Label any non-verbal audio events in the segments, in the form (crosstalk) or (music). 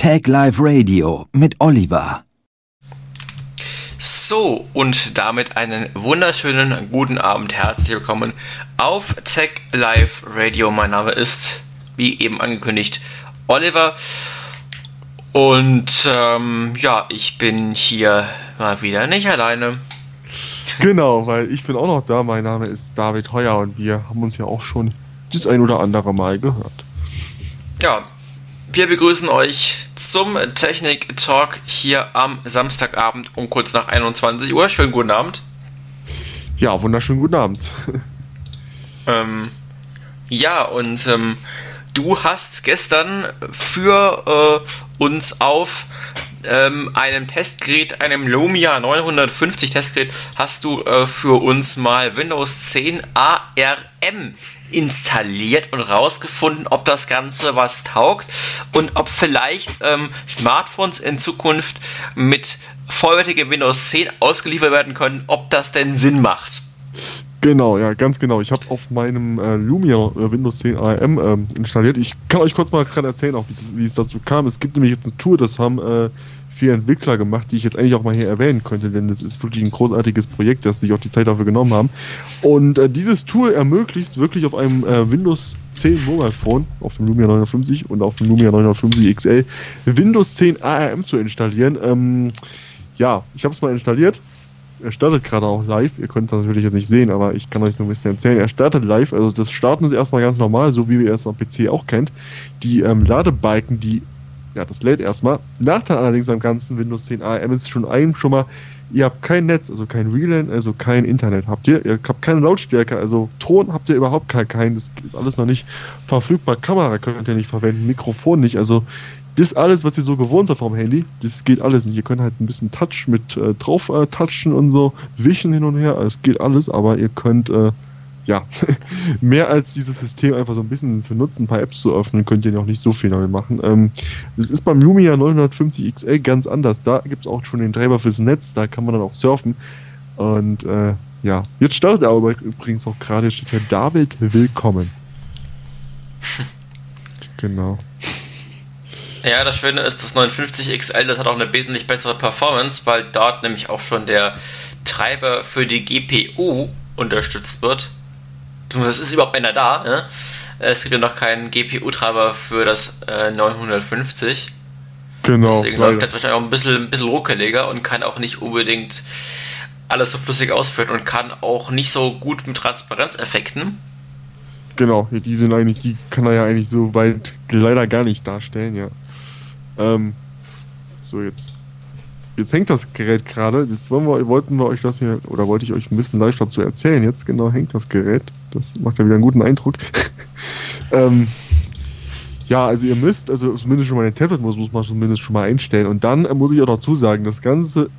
Tag Live Radio mit Oliver. So, und damit einen wunderschönen guten Abend. Herzlich willkommen auf Tech Live Radio. Mein Name ist, wie eben angekündigt, Oliver. Und ähm, ja, ich bin hier mal wieder nicht alleine. Genau, weil ich bin auch noch da. Mein Name ist David Heuer und wir haben uns ja auch schon das ein oder andere Mal gehört. Ja, wir begrüßen euch zum Technik Talk hier am Samstagabend um kurz nach 21 Uhr. Schönen guten Abend. Ja, wunderschönen guten Abend. ähm, ja, und ähm, du hast gestern für äh, uns auf ähm, einem Testgerät, einem Lumia 950 Testgerät, hast du äh, für uns mal Windows 10 ARM installiert und rausgefunden, ob das Ganze was taugt und ob vielleicht ähm, Smartphones in Zukunft mit vollwertigem Windows 10 ausgeliefert werden können, ob das denn Sinn macht. Genau, ja, ganz genau. Ich habe auf meinem äh, Lumia äh, Windows 10 ARM äh, installiert. Ich kann euch kurz mal gerade erzählen, auch wie, wie, es dazu kam. Es gibt nämlich jetzt eine Tour, das haben äh, vier Entwickler gemacht, die ich jetzt eigentlich auch mal hier erwähnen könnte, denn das ist wirklich ein großartiges Projekt, das sich auch die Zeit dafür genommen haben. Und äh, dieses Tool ermöglicht wirklich auf einem äh, Windows 10 Mobile Phone, auf dem Lumia 950 und auf dem Lumia 950 XL, Windows 10 ARM zu installieren. Ähm, ja, ich habe es mal installiert. Er startet gerade auch live. Ihr könnt das natürlich jetzt nicht sehen, aber ich kann euch so ein bisschen erzählen. Er startet live. Also das Starten ist erstmal ganz normal, so wie ihr es am PC auch kennt. Die ähm, Ladebalken, die ja, das lädt erstmal. Nachteil allerdings am ganzen Windows 10 ARM ist schon ein schon mal, ihr habt kein Netz, also kein WLAN, also kein Internet habt ihr. Ihr habt keine Lautstärke, also Ton habt ihr überhaupt keinen. Das ist alles noch nicht verfügbar. Kamera könnt ihr nicht verwenden, Mikrofon nicht. Also das alles, was ihr so gewohnt seid vom Handy, das geht alles nicht. Ihr könnt halt ein bisschen Touch mit äh, drauf äh, touchen und so, wischen hin und her. Es geht alles, aber ihr könnt äh, ja, (laughs) mehr als dieses System einfach so ein bisschen zu nutzen, ein paar Apps zu öffnen, könnt ihr ja auch nicht so viel damit machen. Ähm, das ist beim Lumia 950 XL ganz anders. Da gibt es auch schon den Treiber fürs Netz, da kann man dann auch surfen. Und äh, ja, jetzt startet er aber übrigens auch gerade, steht hier David willkommen. (laughs) genau. Ja, das Schöne ist, das 950 XL, das hat auch eine wesentlich bessere Performance, weil dort nämlich auch schon der Treiber für die GPU unterstützt wird es ist überhaupt einer da. Ne? Es gibt ja noch keinen GPU-Treiber für das äh, 950. Genau. Deswegen leider. läuft das wahrscheinlich auch ein bisschen, ein bisschen ruckeliger und kann auch nicht unbedingt alles so flüssig ausführen und kann auch nicht so gut mit Transparenzeffekten. Genau, die sind eigentlich, die kann er ja eigentlich so weit leider gar nicht darstellen, ja. Ähm, so, jetzt jetzt hängt das Gerät gerade. Jetzt wir, wollten wir euch das hier, oder wollte ich euch ein bisschen live dazu erzählen. Jetzt genau hängt das Gerät. Das macht ja wieder einen guten Eindruck. (laughs) ähm, ja, also ihr müsst, also zumindest schon mal den Tablet-Modus muss man zumindest schon mal einstellen. Und dann äh, muss ich auch dazu sagen, das Ganze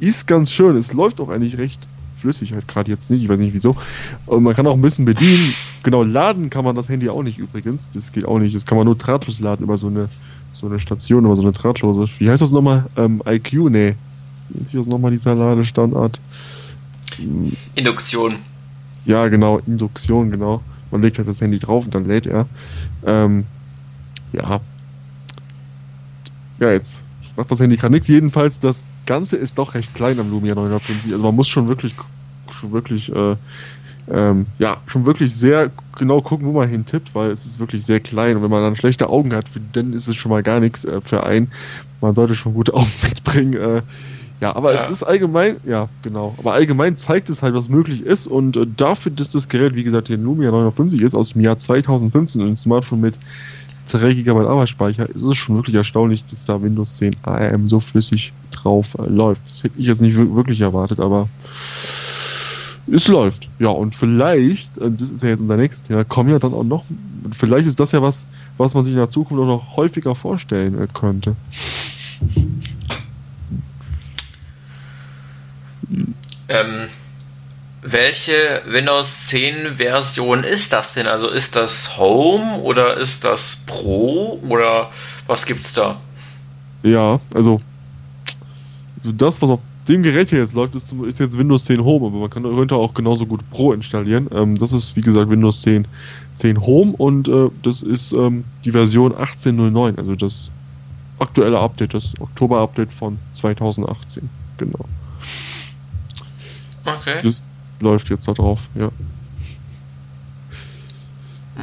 ist ganz schön. Es läuft auch eigentlich recht flüssig, halt gerade jetzt nicht, ich weiß nicht wieso. Und man kann auch ein bisschen bedienen. Genau, laden kann man das Handy auch nicht übrigens. Das geht auch nicht. Das kann man nur drahtlos laden über so eine so eine Station oder so eine drahtlose. Wie heißt das nochmal? Ähm, IQ? Nee. Wie nennt sich das nochmal, dieser Ladestandard? Induktion. Ja, genau, Induktion, genau. Man legt halt das Handy drauf und dann lädt er. Ähm, ja. Ja, jetzt macht das Handy gerade nichts. Jedenfalls, das Ganze ist doch recht klein am Lumia 950. Also man muss schon wirklich, schon wirklich äh, ähm, ja, schon wirklich sehr genau gucken, wo man hintippt, weil es ist wirklich sehr klein. Und wenn man dann schlechte Augen hat, dann ist es schon mal gar nichts äh, für einen. Man sollte schon gute Augen (laughs) mitbringen. Äh, ja, aber ja. es ist allgemein, ja, genau. Aber allgemein zeigt es halt, was möglich ist. Und äh, dafür, dass das Gerät, wie gesagt, hier Lumia 950 ist, aus dem Jahr 2015 und ein Smartphone mit 3 GB Arbeitsspeicher, ist es schon wirklich erstaunlich, dass da Windows 10 ARM so flüssig drauf äh, läuft. Das hätte ich jetzt nicht wirklich erwartet, aber es läuft. Ja, und vielleicht, äh, das ist ja jetzt unser nächstes Thema, kommen ja dann auch noch, vielleicht ist das ja was, was man sich in der Zukunft auch noch häufiger vorstellen äh, könnte. Ähm, welche Windows 10 Version ist das denn? Also ist das Home oder ist das Pro oder was gibt's da? Ja, also, also das, was auf dem Gerät hier jetzt läuft, ist, ist, jetzt Windows 10 Home, aber man kann, könnte auch genauso gut Pro installieren. Ähm, das ist, wie gesagt, Windows 10, 10 Home und äh, das ist ähm, die Version 18.09, also das aktuelle Update, das Oktober-Update von 2018. Genau. Okay. Das läuft jetzt da drauf, ja.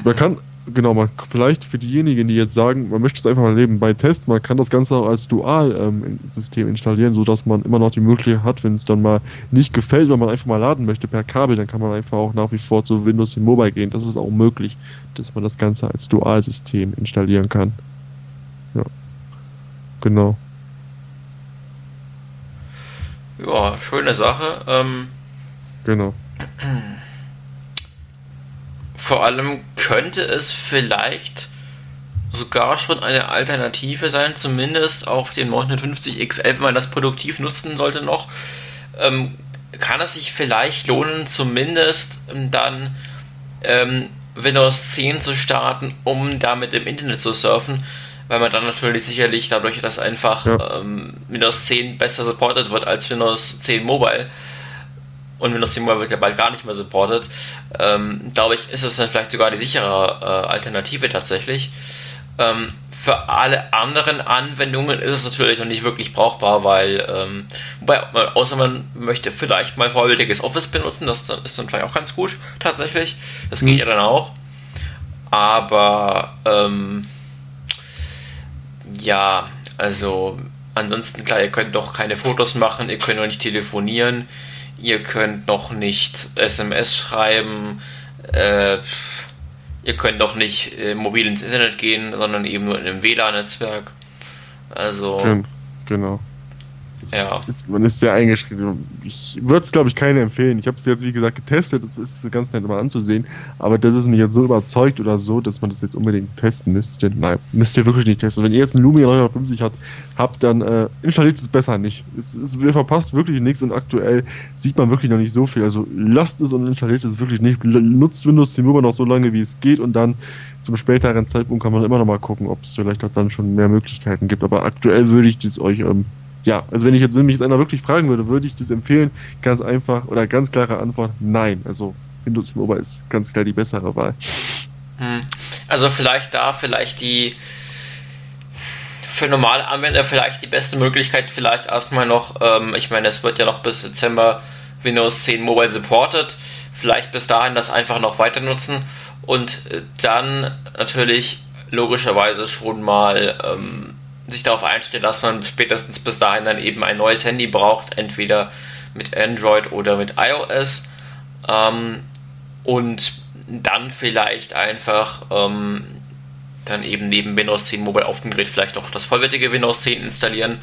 Man kann, genau, man vielleicht für diejenigen, die jetzt sagen, man möchte es einfach mal nebenbei testen, man kann das Ganze auch als Dual-System ähm, installieren, sodass man immer noch die Möglichkeit hat, wenn es dann mal nicht gefällt, wenn man einfach mal laden möchte per Kabel, dann kann man einfach auch nach wie vor zu Windows 10 Mobile gehen. Das ist auch möglich, dass man das Ganze als Dual-System installieren kann. Ja. Genau. Ja, schöne Sache. Ähm, genau. Vor allem könnte es vielleicht sogar schon eine Alternative sein, zumindest auf den 950 XL, wenn man das produktiv nutzen sollte noch. Ähm, kann es sich vielleicht lohnen, zumindest dann ähm, Windows 10 zu starten, um damit im Internet zu surfen, weil man dann natürlich sicherlich dadurch, dass einfach ja. ähm, Windows 10 besser supported wird als Windows 10 Mobile, und Windows 10 Mobile wird ja bald gar nicht mehr supported, ähm, glaube ich, ist es dann vielleicht sogar die sichere äh, Alternative tatsächlich. Ähm, für alle anderen Anwendungen ist es natürlich noch nicht wirklich brauchbar, weil, ähm, wobei, außer man möchte vielleicht mal vollwertiges Office benutzen, das ist dann vielleicht auch ganz gut, tatsächlich. Das geht mhm. ja dann auch. Aber, ähm, ja, also, ansonsten, klar, ihr könnt doch keine Fotos machen, ihr könnt auch nicht telefonieren, ihr könnt noch nicht SMS schreiben, äh, ihr könnt noch nicht äh, mobil ins Internet gehen, sondern eben nur in einem WLAN-Netzwerk. Also. Genau. Ja. Ist, man ist sehr eingeschränkt. Ich würde es, glaube ich, keine empfehlen. Ich habe es jetzt, wie gesagt, getestet. Das ist ganz nett mal anzusehen. Aber das ist mir jetzt so überzeugt oder so, dass man das jetzt unbedingt testen müsste. Nein, müsst ihr wirklich nicht testen. Wenn ihr jetzt einen Lumia 950 habt, habt dann äh, installiert es besser nicht. Es, es, ihr verpasst wirklich nichts und aktuell sieht man wirklich noch nicht so viel. Also lasst es und installiert es wirklich nicht. Nutzt Windows 10 Mobile noch so lange, wie es geht und dann zum späteren Zeitpunkt kann man immer noch mal gucken, ob es vielleicht auch dann schon mehr Möglichkeiten gibt. Aber aktuell würde ich das euch ähm, ja, also wenn ich jetzt, wenn mich jetzt einer wirklich fragen würde, würde ich das empfehlen? Ganz einfach oder ganz klare Antwort, nein. Also Windows Mobile ist ganz klar die bessere Wahl. Hm. Also vielleicht da, vielleicht die für normale Anwender vielleicht die beste Möglichkeit, vielleicht erstmal noch, ähm, ich meine, es wird ja noch bis Dezember Windows 10 Mobile supported, vielleicht bis dahin das einfach noch weiter nutzen und dann natürlich logischerweise schon mal ähm, sich darauf einstellen, dass man spätestens bis dahin dann eben ein neues Handy braucht, entweder mit Android oder mit iOS. Ähm, und dann vielleicht einfach ähm, dann eben neben Windows 10 Mobile auf dem Gerät vielleicht noch das vollwertige Windows 10 installieren.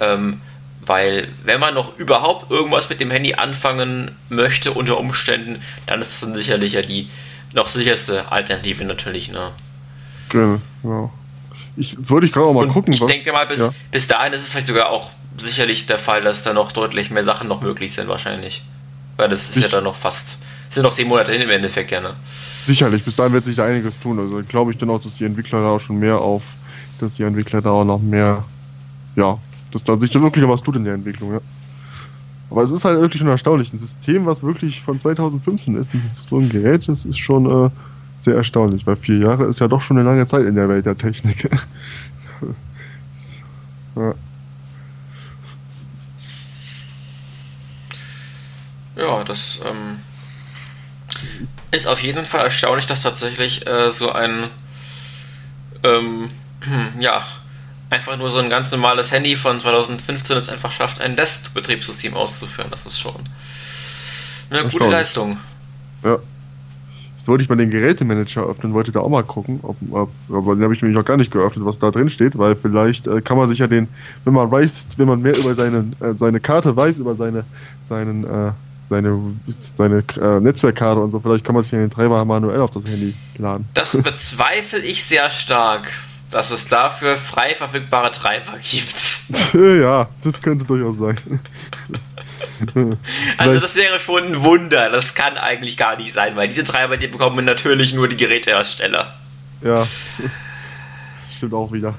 Ähm, weil wenn man noch überhaupt irgendwas mit dem Handy anfangen möchte unter Umständen, dann ist es dann sicherlich ja die noch sicherste Alternative natürlich. Ne? Genau. Ich, jetzt wollte ich gerade auch mal und gucken. Ich was, denke mal, bis, ja. bis dahin ist es vielleicht sogar auch sicherlich der Fall, dass da noch deutlich mehr Sachen noch möglich sind, wahrscheinlich. Weil das ist ich, ja dann noch fast. Sind noch zehn Monate hin im Endeffekt, ja, ne? Sicherlich, bis dahin wird sich da einiges tun. Also glaube ich dann auch, dass die Entwickler da auch schon mehr auf, dass die Entwickler da auch noch mehr, ja, dass da sich da wirklich noch was tut in der Entwicklung, ja. Aber es ist halt wirklich schon erstaunlich. Ein System, was wirklich von 2015 ist, so ein Gerät, das ist schon, äh, sehr erstaunlich, weil vier Jahre ist ja doch schon eine lange Zeit in der Welt der Technik. (laughs) ja. ja, das ähm, ist auf jeden Fall erstaunlich, dass tatsächlich äh, so ein ähm, (clears throat) ja, einfach nur so ein ganz normales Handy von 2015 es einfach schafft, ein Desktop-Betriebssystem auszuführen. Das ist schon eine gute Leistung. Ja. Jetzt wollte ich mal den Gerätemanager öffnen, wollte da auch mal gucken, ob, ob, aber den habe ich mir noch gar nicht geöffnet, was da drin steht, weil vielleicht äh, kann man sich ja den, wenn man weiß, wenn man mehr über seine, äh, seine Karte weiß, über seine, seinen, äh, seine, seine äh, Netzwerkkarte und so, vielleicht kann man sich ja den Treiber manuell auf das Handy laden. Das bezweifle ich sehr stark, dass es dafür frei verfügbare Treiber gibt. (laughs) ja, das könnte durchaus sein. (laughs) (laughs) also das wäre schon ein Wunder. Das kann eigentlich gar nicht sein, weil diese Treiber, die bekommen natürlich nur die Gerätehersteller. Ja. (laughs) Stimmt auch wieder.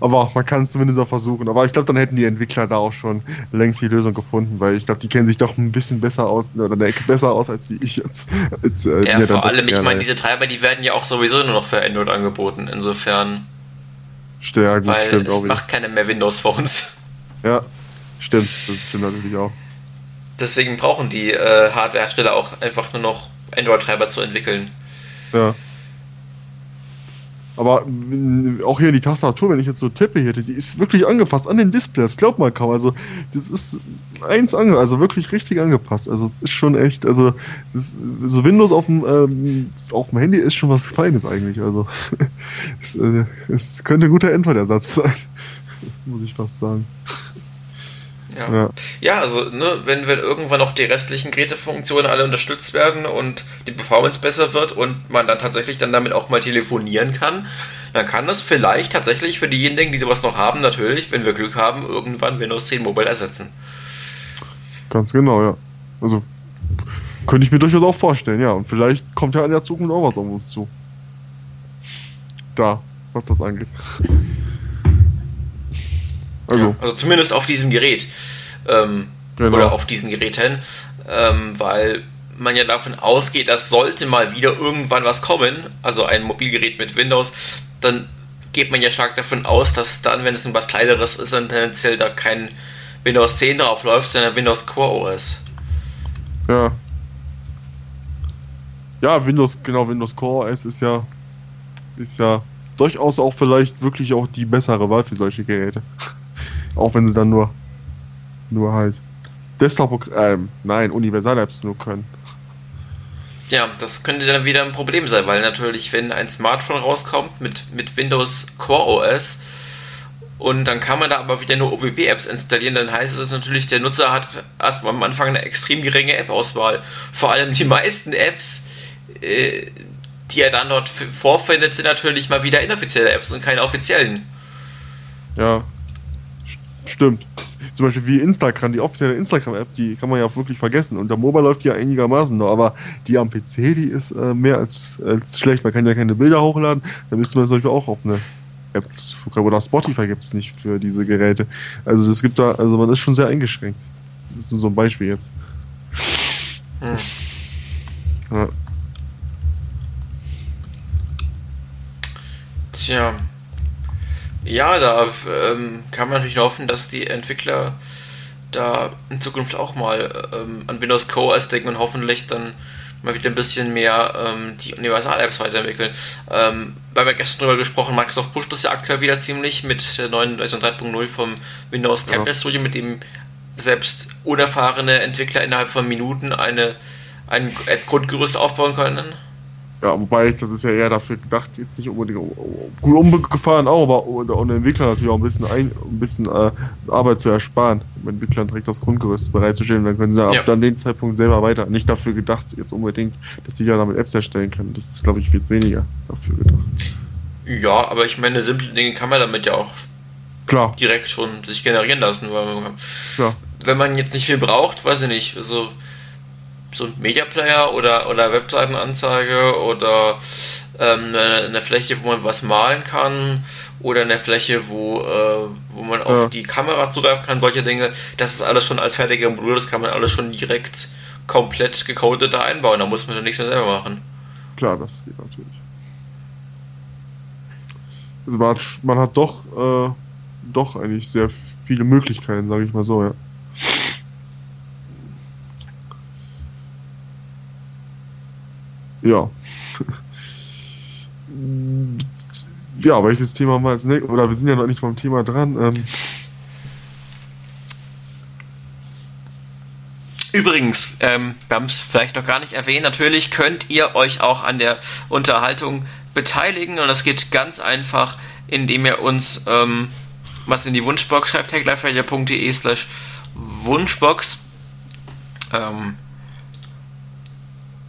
Aber man kann es zumindest auch versuchen. Aber ich glaube, dann hätten die Entwickler da auch schon längst die Lösung gefunden, weil ich glaube, die kennen sich doch ein bisschen besser aus oder eine Ecke besser aus als wie ich jetzt. jetzt äh, ja, vor allem, ich meine, diese Treiber, die werden ja auch sowieso nur noch für Android angeboten. Insofern. Stärken, Weil stimmt es macht keine mehr Windows Phones. Ja, stimmt. Das stimmt natürlich auch. Deswegen brauchen die äh, Hardwarehersteller auch einfach nur noch Android-Treiber zu entwickeln. Ja. Aber auch hier die Tastatur, wenn ich jetzt so tippe hier, die ist wirklich angepasst an den Display, das glaubt man kaum. Also, das ist eins angepasst, also wirklich richtig angepasst. Also, es ist schon echt, also, das, so Windows auf dem, ähm, auf dem Handy ist schon was Feines eigentlich. Also, (laughs) es, äh, es könnte ein guter Android-Ersatz sein, (laughs) muss ich fast sagen. Ja. ja. ja, also ne, wenn, wenn irgendwann noch die restlichen Gerätefunktionen alle unterstützt werden und die Performance besser wird und man dann tatsächlich dann damit auch mal telefonieren kann, dann kann das vielleicht tatsächlich für diejenigen, die sowas noch haben, natürlich, wenn wir Glück haben, irgendwann Windows 10 Mobile ersetzen. Ganz genau, ja. Also könnte ich mir durchaus auch vorstellen, ja. Und vielleicht kommt ja in der Zukunft auch was auf uns zu. Da, was das angeht. Also, ja, also zumindest auf diesem Gerät. Ähm, genau. Oder auf diesen Geräten. Ähm, weil man ja davon ausgeht, dass sollte mal wieder irgendwann was kommen, also ein Mobilgerät mit Windows, dann geht man ja stark davon aus, dass dann, wenn es etwas kleineres ist, dann tendenziell da kein Windows 10 drauf läuft, sondern Windows Core OS. Ja. Ja, Windows, genau, Windows Core OS ist ja, ist ja durchaus auch vielleicht wirklich auch die bessere Wahl für solche Geräte. Auch wenn sie dann nur, nur halt Desktop, ähm, nein, Universal-Apps nur können. Ja, das könnte dann wieder ein Problem sein, weil natürlich, wenn ein Smartphone rauskommt mit, mit Windows Core OS und dann kann man da aber wieder nur OWP-Apps installieren, dann heißt es natürlich, der Nutzer hat erstmal am Anfang eine extrem geringe App-Auswahl. Vor allem die (laughs) meisten Apps, äh, die er dann dort vorfindet, sind natürlich mal wieder inoffizielle Apps und keine offiziellen. Ja, Stimmt. Zum Beispiel wie Instagram, die offizielle Instagram-App, die kann man ja wirklich vergessen. Und der Mobile läuft ja einigermaßen noch, aber die am PC, die ist äh, mehr als, als schlecht. Man kann ja keine Bilder hochladen, da müsste man zum Beispiel auch auf eine App oder Spotify gibt es nicht für diese Geräte. Also es gibt da, also man ist schon sehr eingeschränkt. Das ist nur so ein Beispiel jetzt. Hm. Ja. Tja. Ja, da ähm, kann man natürlich hoffen, dass die Entwickler da in Zukunft auch mal ähm, an Windows Core denken und hoffentlich dann mal wieder ein bisschen mehr ähm, die Universal-Apps weiterentwickeln. Ähm, weil wir gestern darüber gesprochen, Microsoft pusht das ja aktuell wieder ziemlich mit der neuen Version 3.0 vom Windows Tablet Studio, mit dem selbst unerfahrene Entwickler innerhalb von Minuten eine, ein App-Grundgerüst aufbauen können. Ja, wobei, das ist ja eher dafür gedacht, jetzt nicht unbedingt gut umgefahren auch, aber um den Entwicklern natürlich auch ein bisschen, ein, ein bisschen äh, Arbeit zu ersparen, um Entwicklern direkt das Grundgerüst bereitzustellen. Dann können sie ja. ab dann den Zeitpunkt selber weiter. Nicht dafür gedacht, jetzt unbedingt, dass die ja damit Apps erstellen können. Das ist, glaube ich, viel weniger dafür gedacht. Ja, aber ich meine, simple Dinge kann man damit ja auch Klar. direkt schon sich generieren lassen, weil man, ja. wenn man jetzt nicht viel braucht, weiß ich nicht, also so ein Media Player oder, oder Webseitenanzeige oder ähm, eine, eine, Fläche, wo man was malen kann oder eine Fläche, wo, äh, wo man ja. auf die Kamera zugreifen kann, solche Dinge. Das ist alles schon als fertige Modul, das kann man alles schon direkt komplett gecodet da einbauen. Da muss man dann nichts mehr selber machen. Klar, das geht natürlich. Also man hat, man hat doch, äh, doch eigentlich sehr viele Möglichkeiten, sage ich mal so, ja. Ja. ja, welches Thema haben wir als nächstes? Oder wir sind ja noch nicht vom Thema dran. Ähm Übrigens, ähm, wir haben es vielleicht noch gar nicht erwähnt, natürlich könnt ihr euch auch an der Unterhaltung beteiligen und das geht ganz einfach, indem ihr uns ähm, was in die Wunschbox schreibt, hackliferadio.de slash Wunschbox. Ähm,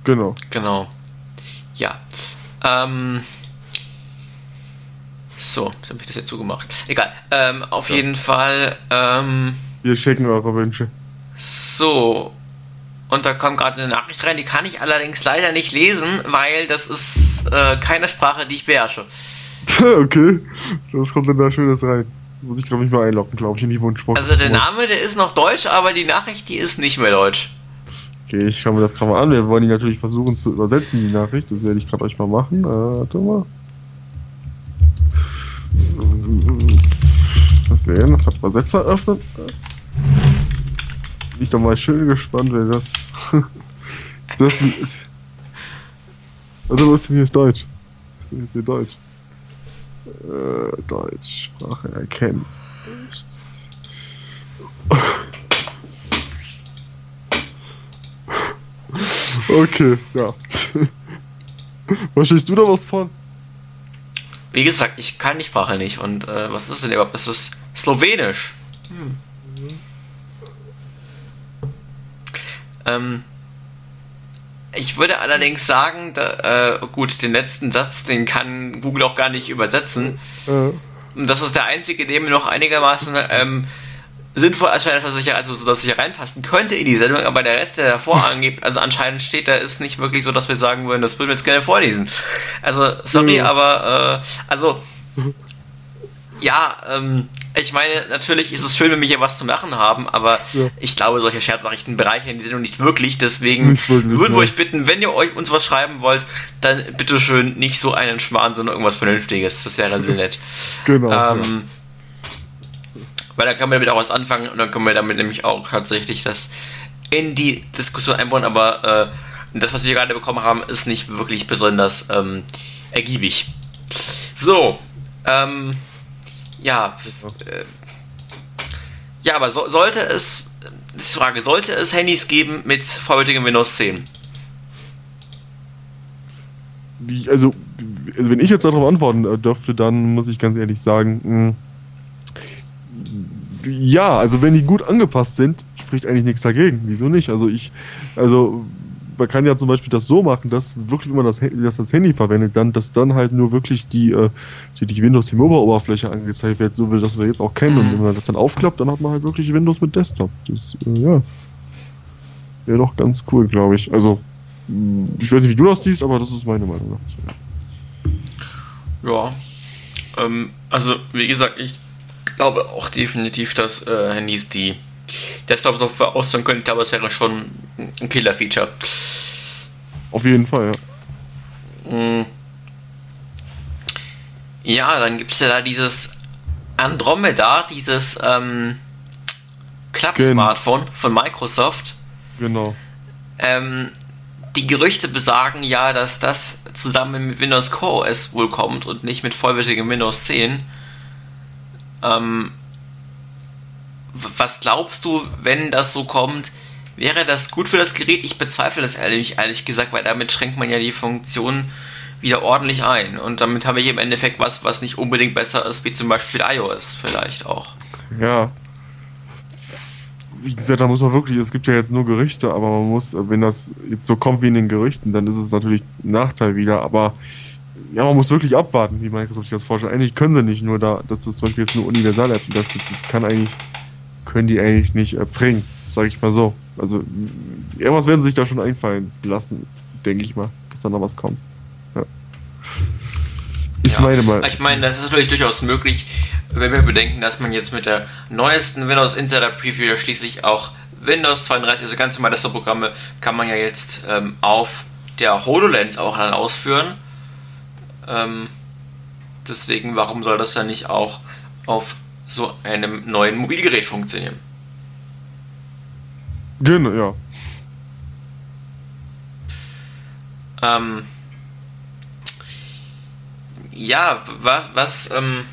genau. Genau. Ähm, so, jetzt habe ich das jetzt zugemacht. Egal. Ähm, auf ja. jeden Fall. Ähm, Wir schicken eure Wünsche. So. Und da kommt gerade eine Nachricht rein, die kann ich allerdings leider nicht lesen, weil das ist äh, keine Sprache, die ich beherrsche. (laughs) okay. Das kommt dann da Schönes rein. Muss ich, glaube ich, mal einloggen, glaube ich, in die Wunschbox. Also der Name, der ist noch deutsch, aber die Nachricht, die ist nicht mehr deutsch. Okay, ich schaue mir das gerade mal an. Wir wollen die natürlich versuchen zu übersetzen, die Nachricht. Das werde ich gerade euch mal machen. Äh, warte mal. Mal sehen, hat Übersetzer öffnen. Bin ich doch mal schön gespannt, wer das. (laughs) das ist. Also, was ist denn hier Deutsch? Was ist denn hier Deutsch? Äh, Deutsch, Sprache erkennen. Okay, ja. (laughs) Verstehst du da was von? Wie gesagt, ich kann die Sprache nicht. Und äh, was ist denn überhaupt? Das ist Slowenisch. Hm. Ähm, ich würde allerdings sagen, da, äh, gut, den letzten Satz, den kann Google auch gar nicht übersetzen. Äh. Und das ist der einzige, der mir noch einigermaßen ähm, sinnvoll erscheint, dass ich also dass ich reinpassen könnte in die Sendung, aber der Rest, der davor (laughs) angibt, also anscheinend steht da, ist nicht wirklich so, dass wir sagen würden, das würden wir jetzt gerne vorlesen. Also, sorry, mhm. aber äh, also ja, ähm, ich meine, natürlich ist es schön, wenn wir hier was zu machen haben, aber ja. ich glaube, solche Scherznachrichten bereichern die Sendung nicht wirklich. Deswegen nicht würden wir euch bitten, wenn ihr euch uns was schreiben wollt, dann bitteschön nicht so einen Schmarrn, sondern irgendwas Vernünftiges. Das wäre sehr nett. (laughs) genau. Ähm, ja weil da können wir damit auch was anfangen und dann können wir damit nämlich auch tatsächlich das in die Diskussion einbauen, aber äh, das, was wir gerade bekommen haben, ist nicht wirklich besonders ähm, ergiebig. So, ähm, ja, äh, ja, aber so, sollte es, die Frage, sollte es Handys geben mit vollwertigem Windows 10? also, also, wenn ich jetzt darauf antworten äh, dürfte, dann muss ich ganz ehrlich sagen, mh, hm, ja, also wenn die gut angepasst sind, spricht eigentlich nichts dagegen. Wieso nicht? Also ich, also man kann ja zum Beispiel das so machen, dass wirklich, wenn man das, das als Handy verwendet, dann, dass dann halt nur wirklich die, äh, die, die Windows Mobile Oberfläche angezeigt wird, so wie das wir jetzt auch kennen. Und wenn man das dann aufklappt, dann hat man halt wirklich Windows mit Desktop. Das, äh, ja. Wäre doch ganz cool, glaube ich. Also, ich weiß nicht, wie du das siehst, aber das ist meine Meinung dazu. Ja. Ähm, also, wie gesagt, ich glaube auch definitiv, dass äh, Handys die Desktop-Software ausführen könnten, aber es wäre schon ein Killer-Feature. Auf jeden Fall, ja. Mm. Ja, dann gibt es ja da dieses Andromeda, dieses ähm, Club-Smartphone von Microsoft. Genau. Ähm, die Gerüchte besagen ja, dass das zusammen mit Windows Core OS wohl kommt und nicht mit vollwertigem Windows 10. Ähm, was glaubst du, wenn das so kommt? Wäre das gut für das Gerät? Ich bezweifle das ehrlich, ehrlich gesagt, weil damit schränkt man ja die Funktion wieder ordentlich ein. Und damit habe ich im Endeffekt was, was nicht unbedingt besser ist, wie zum Beispiel iOS vielleicht auch. Ja. Wie gesagt, da muss man wirklich, es gibt ja jetzt nur Gerüchte, aber man muss, wenn das jetzt so kommt wie in den Gerüchten, dann ist es natürlich ein Nachteil wieder, aber ja, man muss wirklich abwarten, wie Microsoft sich das vorstellt. Eigentlich können sie nicht nur da, dass das zum Beispiel jetzt nur Universal-Apps unterstützt. Das kann eigentlich, können die eigentlich nicht äh, bringen, sage ich mal so. Also irgendwas werden sie sich da schon einfallen lassen, denke ich mal, dass da noch was kommt. Ja. Ich ja, meine mal. Ich meine, das ist natürlich durchaus möglich, wenn wir bedenken, dass man jetzt mit der neuesten Windows Insider Preview ja schließlich auch Windows 32, also ganz normale Programme, kann man ja jetzt ähm, auf der HoloLens auch dann ausführen. Ähm, deswegen, warum soll das dann nicht auch auf so einem neuen Mobilgerät funktionieren? Genau, ja. Ähm, ja, was, was, ähm,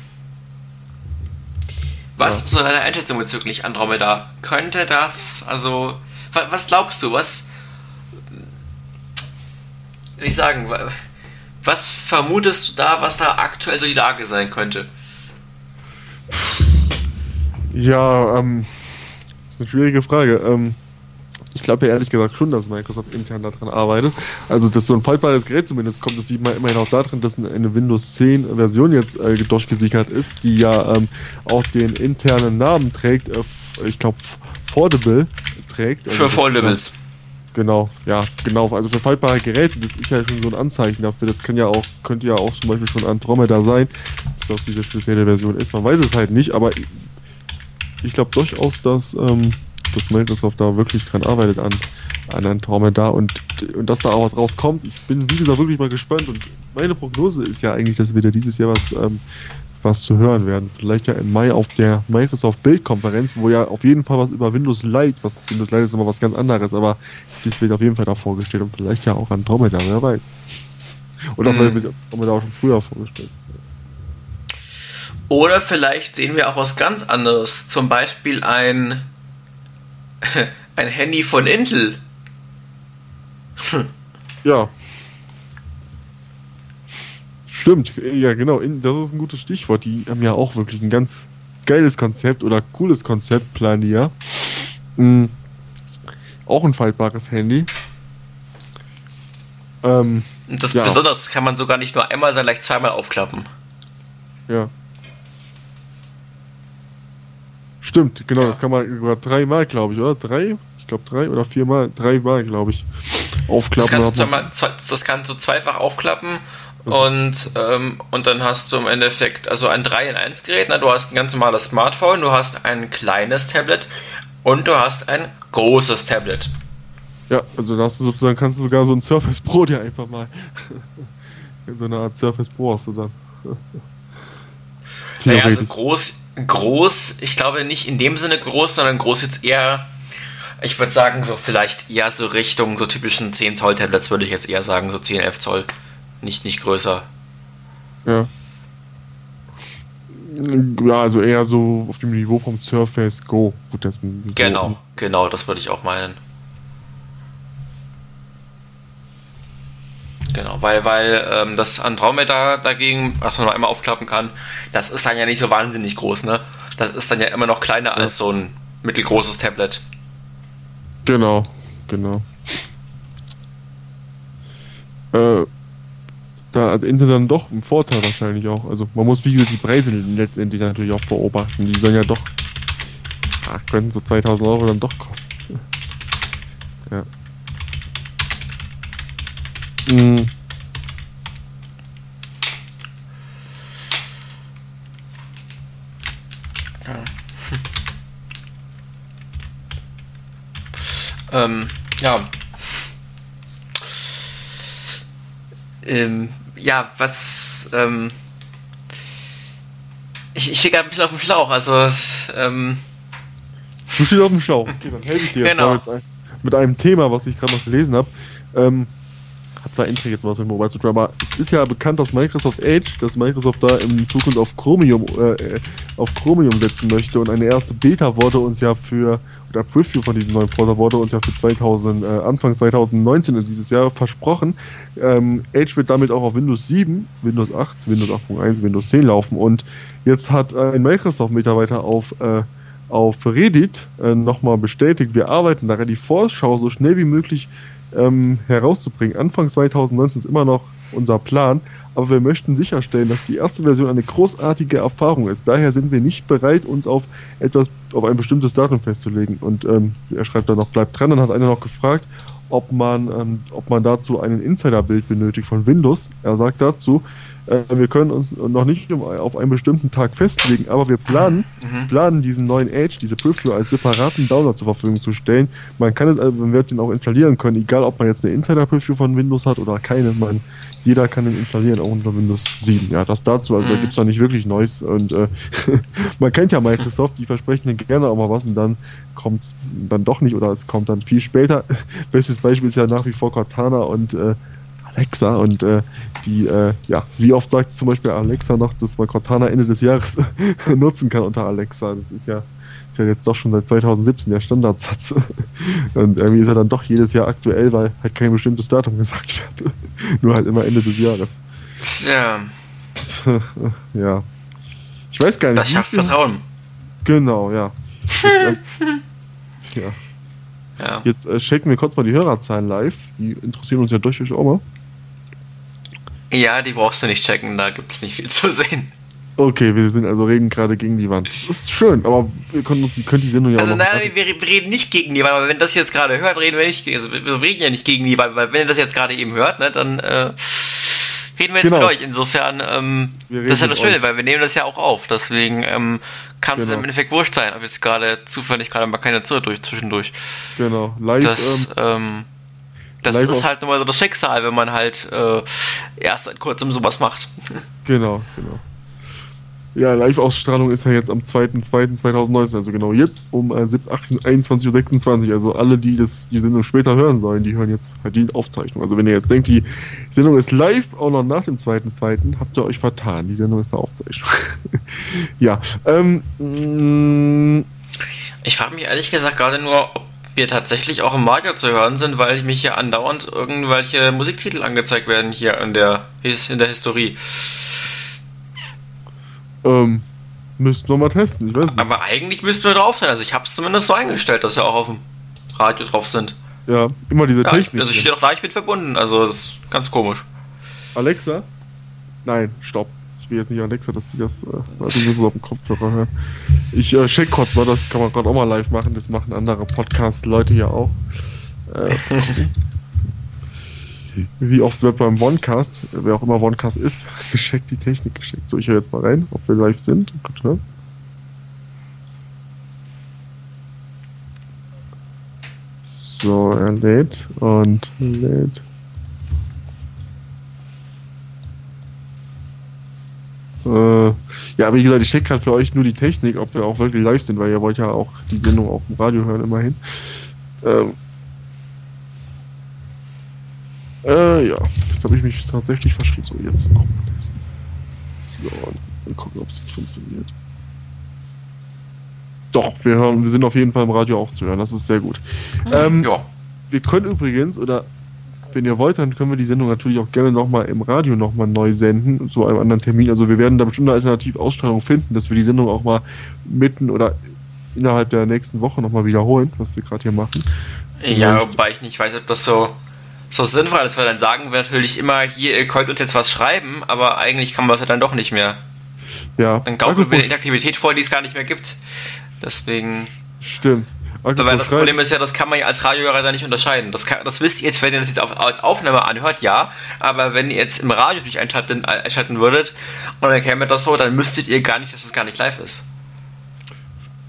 was ja. ist so deine Einschätzung bezüglich Andromeda? Könnte das, also, was, was glaubst du, was, ich sagen, was vermutest du da, was da aktuell so die Lage sein könnte? Ja, ähm, das ist eine schwierige Frage. Ähm, ich glaube ja ehrlich gesagt schon, dass Microsoft intern daran arbeitet. Also, dass so ein faltbares Gerät zumindest kommt, das sieht man immerhin auch darin, dass eine Windows 10 Version jetzt äh, durchgesichert ist, die ja ähm, auch den internen Namen trägt, äh, ich glaube, Fordable trägt. Also Für Foldables. Genau, ja, genau. Also für faltbare Geräte, das ist ja schon so ein Anzeichen dafür. Das kann ja auch, könnte ja auch zum Beispiel schon Andromeda sein, dass das diese spezielle Version ist. Man weiß es halt nicht, aber ich glaube durchaus, dass, ähm, dass Microsoft da wirklich dran arbeitet an, an Andromeda und, und dass da auch was rauskommt. Ich bin, wie gesagt, wirklich mal gespannt und meine Prognose ist ja eigentlich, dass wir da dieses Jahr was ähm, was zu hören werden. Vielleicht ja im Mai auf der Microsoft Bildkonferenz, wo ja auf jeden Fall was über Windows Lite, was Windows Lite ist nochmal was ganz anderes, aber das wird auf jeden Fall da vorgestellt und vielleicht ja auch Andromeda, wer weiß. Oder Mhm. vielleicht wird Andromeda auch schon früher vorgestellt. Oder vielleicht sehen wir auch was ganz anderes. Zum Beispiel ein, (laughs) ein Handy von Intel. Ja. Stimmt, ja genau, das ist ein gutes Stichwort. Die haben ja auch wirklich ein ganz geiles Konzept oder cooles Konzept, ja. Mhm. Auch ein faltbares Handy. Ähm, das Ja. Besondere kann man sogar nicht nur einmal, sondern gleich zweimal aufklappen. ja. Stimmt, genau, Ja. das kann man über dreimal, glaube ich, oder? Drei? Ich glaube drei oder viermal, dreimal, glaube ich, Das aufklappen. kannst, hat man- zweimal, zwei- das kannst du zweifach aufklappen und, ähm, und dann hast du im Endeffekt also ein 3 in 1 Gerät. Na, du hast ein ganz normales Smartphone, du hast ein kleines Tablet und du hast ein großes Tablet. Ja, also da hast du sozusagen, kannst du sogar so ein Surface Pro dir einfach mal. (laughs) so eine Art Surface Pro hast du dann. (laughs) Naja, also groß, groß, ich glaube nicht in dem Sinne groß, sondern groß jetzt eher, ich würde sagen, so vielleicht eher so Richtung so typischen 10 Zoll Tablets, würde ich jetzt eher sagen, so 10, 11 Zoll. Nicht, nicht größer. Ja. Ja, also eher so auf dem Niveau vom Surface Go. Gut, das so- Genau, genau, das würde ich auch meinen. Genau, weil, weil ähm, das Andromeda dagegen, was man noch einmal aufklappen kann, das ist dann ja nicht so wahnsinnig groß, ne? Das ist dann ja immer noch kleiner als so ein mittelgroßes Tablet. Genau, genau. Äh, da hat Intel dann doch einen Vorteil wahrscheinlich auch. Also man muss, wie gesagt, die Preise letztendlich natürlich auch beobachten. Die sollen ja doch, ach, könnten so 2000 Euro dann doch kosten. Ja. Mhm. (laughs) Ähm, ja. Ähm, ja, was, ähm, ich, ich stehe gerade ein bisschen auf dem Schlauch, also, ähm, Du stehst auf dem Schlauch. Okay, dann helfe ich dir jetzt Genau. mal mit, ein- mit einem Thema, was ich gerade noch gelesen habe. Ähm, zwar Entry jetzt was mit Mobile zu tun, aber es ist ja bekannt, dass Microsoft Edge, dass Microsoft da in Zukunft auf Chromium, äh, auf Chromium setzen möchte und eine erste Beta wurde uns ja für, oder Preview von diesem neuen Browser wurde uns ja für 2000, äh, Anfang 2019, also dieses Jahr, versprochen. Ähm, Edge wird damit auch auf Windows 7, Windows 8, Windows 8.1, Windows 10 laufen und jetzt hat ein Microsoft-Mitarbeiter auf äh, auf Reddit äh, nochmal bestätigt, wir arbeiten daran, die Vorschau so schnell wie möglich ähm, herauszubringen. Anfang 2019 ist immer noch unser Plan, aber wir möchten sicherstellen, dass die erste Version eine großartige Erfahrung ist. Daher sind wir nicht bereit, uns auf etwas, auf ein bestimmtes Datum festzulegen. Und ähm, er schreibt dann noch, bleibt dran. Dann hat einer noch gefragt, ob man, ähm, ob man dazu einen Insider-Bild benötigt von Windows. Er sagt dazu, wir können uns noch nicht auf einen bestimmten Tag festlegen, aber wir planen, mhm. planen diesen neuen Edge, diese Preview als separaten Download zur Verfügung zu stellen. Man kann es, also man wird den auch installieren können, egal ob man jetzt eine Insider-Preview von Windows hat oder keine. Man, jeder kann den installieren, auch unter Windows 7. Ja, das dazu, also da Mhm. gibt es da nicht wirklich Neues. Und äh, (laughs) man kennt ja Microsoft, die versprechen gerne auch mal was und dann kommt es dann doch nicht oder es kommt dann viel später. (laughs) Bestes Beispiel ist ja nach wie vor Cortana und äh, Alexa und äh, die, äh, ja, wie oft sagt zum Beispiel Alexa noch, dass man Cortana Ende des Jahres (laughs) nutzen kann unter Alexa. Das ist ja, ist ja jetzt doch schon seit 2017 der Standardsatz. (laughs) Und irgendwie ist er dann doch jedes Jahr aktuell, weil halt kein bestimmtes Datum (laughs) gesagt wird. Nur halt immer Ende des Jahres. Tja, ja. Ich weiß gar nicht. das schafft Vertrauen. Genau, ja. Jetzt, äh, ja. Ja. Jetzt äh, checken wir kurz mal die Hörerzahlen live. Die interessieren uns ja durchaus auch mal. (laughs) ja, die brauchst du nicht checken, da gibt es nicht viel zu sehen. Okay, wir sind also reden gerade gegen die Wand. Das ist schön, aber wir können uns, könnt die Sendung ja Also noch nein, wir, reden nicht gegen die Wand, aber wenn das jetzt gerade hört, reden wir nicht, also wir reden ja nicht gegen die Wand, weil wenn ihr das jetzt gerade eben hört, ne, dann äh, reden wir jetzt Genau. mit euch. Insofern, ähm, das ist ja das Schöne, euch. weil wir nehmen das ja auch auf. Deswegen ähm, kann es Genau. im Endeffekt wurscht sein, ob jetzt gerade zufällig gerade mal keine Zuhörer durch zwischendurch. Genau, live. Das, ähm, ähm, das live ist halt nun mal so das Schicksal, wenn man halt äh, erst seit kurzem sowas macht. genau, genau. Ja, Live-Ausstrahlung ist ja jetzt am 2.2.2019, also genau jetzt um äh, 21.26 Uhr. Also alle, die das, die Sendung später hören sollen, die hören jetzt halt die Aufzeichnung. Also wenn ihr jetzt denkt, die Sendung ist live, auch noch nach dem 2.2., habt ihr euch vertan. Die Sendung ist eine Aufzeichnung. (laughs) ja. Ähm, mm. ich frage mich ehrlich gesagt gerade nur, ob wir tatsächlich auch im Radio zu hören sind, weil mich hier andauernd irgendwelche Musiktitel angezeigt werden hier in der, in der Historie. Ähm, müssten wir mal testen, ich weiß nicht. Aber eigentlich müssten wir drauf sein. Also ich habe es zumindest so eingestellt, dass wir auch auf dem Radio drauf sind. Ja, immer diese ja, Technik. Also ich stehe doch gleich mit verbunden, also das ist ganz komisch. Alexa? Nein, stopp. Will jetzt nicht Alexa, dass die das, äh, also es auf dem Kopfhörer hören. Ich äh, check kurz mal, das kann man gerade auch mal live machen, das machen andere Podcast-Leute hier auch. Äh, (laughs) wie oft wird beim OneCast, wer auch immer OneCast ist, (laughs) geschickt, die Technik geschickt. So, ich höre jetzt mal rein, ob wir live sind. Gut, ne? So, er lädt und lädt. Äh, ja, wie gesagt, ich check gerade für euch nur die Technik, ob wir auch wirklich live sind, weil ihr wollt ja auch die Sendung auf dem Radio hören, immerhin. Ähm, äh, ja, jetzt habe ich mich tatsächlich verschrieben. So, jetzt noch mal testen. So, mal gucken, ob es jetzt funktioniert. Doch, wir hören, wir sind auf jeden Fall im Radio auch zu hören, das ist sehr gut. Ähm, ja. Wir können übrigens, oder wenn ihr wollt, dann können wir die Sendung natürlich auch gerne nochmal im Radio nochmal neu senden, zu einem anderen Termin. Also wir werden da bestimmt eine Alternativausstrahlung finden, dass wir die Sendung auch mal mitten oder innerhalb der nächsten Woche nochmal wiederholen, was wir gerade hier machen. Ja, wobei ich nicht weiß, ob das so, so sinnvoll ist, weil dann sagen wir natürlich immer, hier, ihr könnt uns jetzt was schreiben, aber eigentlich kann man es ja dann doch nicht mehr. Ja. Dann gaukeln wir eine Interaktivität vor, die es gar nicht mehr gibt. Deswegen. Stimmt. Also weil das Problem ist ja, das kann man ja als Radiohörer da nicht unterscheiden. Das, kann, das wisst ihr jetzt, wenn ihr das jetzt auf, als Aufnahme anhört, ja. Aber wenn ihr jetzt im Radio durch einschalten, einschalten würdet und dann käme das so, dann müsstet ihr gar nicht, dass es gar nicht live ist.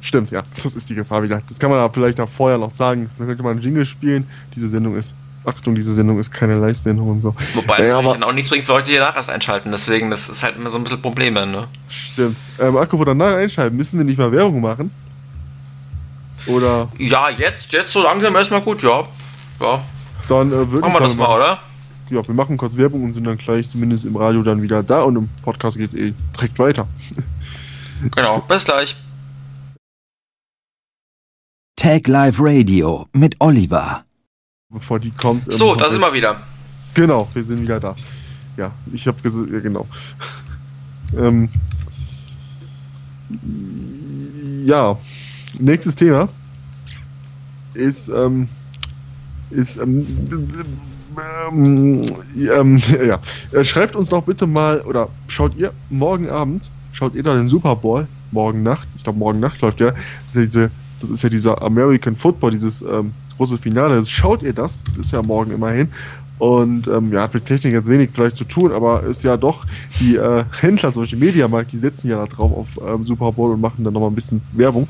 Stimmt, ja. Das ist die Gefahr wieder. Das kann man aber vielleicht auch vorher noch sagen. Dann könnte man einen Jingle spielen. Diese Sendung ist Achtung, diese Sendung ist keine Live-Sendung und so. Wobei naja, aber dann auch nichts bringt für Leute, die danach erst einschalten. Deswegen, das ist halt immer so ein bisschen Problem dann, ne? Stimmt. Ähm, apropos danach einschalten, müssen wir nicht mal Werbung machen? Oder? Ja, jetzt, jetzt so langsam erstmal gut, ja. Ja. Dann äh, würde Machen wir das mal, oder? Ja, wir machen kurz Werbung und sind dann gleich zumindest im Radio dann wieder da und im Podcast geht es eh direkt weiter. (laughs) genau, bis gleich. Tag Live Radio mit Oliver. Bevor die kommt. Ähm, so, da sind wir wieder. Genau, wir sind wieder da. Ja, ich habe gesagt, ja, genau. (laughs) ähm, ja, nächstes Thema ist, ähm, ist, ähm, ähm, ja, schreibt uns doch bitte mal, oder schaut ihr morgen Abend, schaut ihr da den Super Bowl, morgen Nacht, ich glaube morgen Nacht läuft ja, das ist, diese, das ist ja dieser American Football, dieses ähm, große Finale, schaut ihr das, das ist ja morgen immerhin, und ähm, ja, hat mit Technik jetzt wenig vielleicht zu tun, aber ist ja doch, die äh, Händler, solche Mediamarkt, die setzen ja da drauf auf ähm, Super Bowl und machen dann nochmal ein bisschen Werbung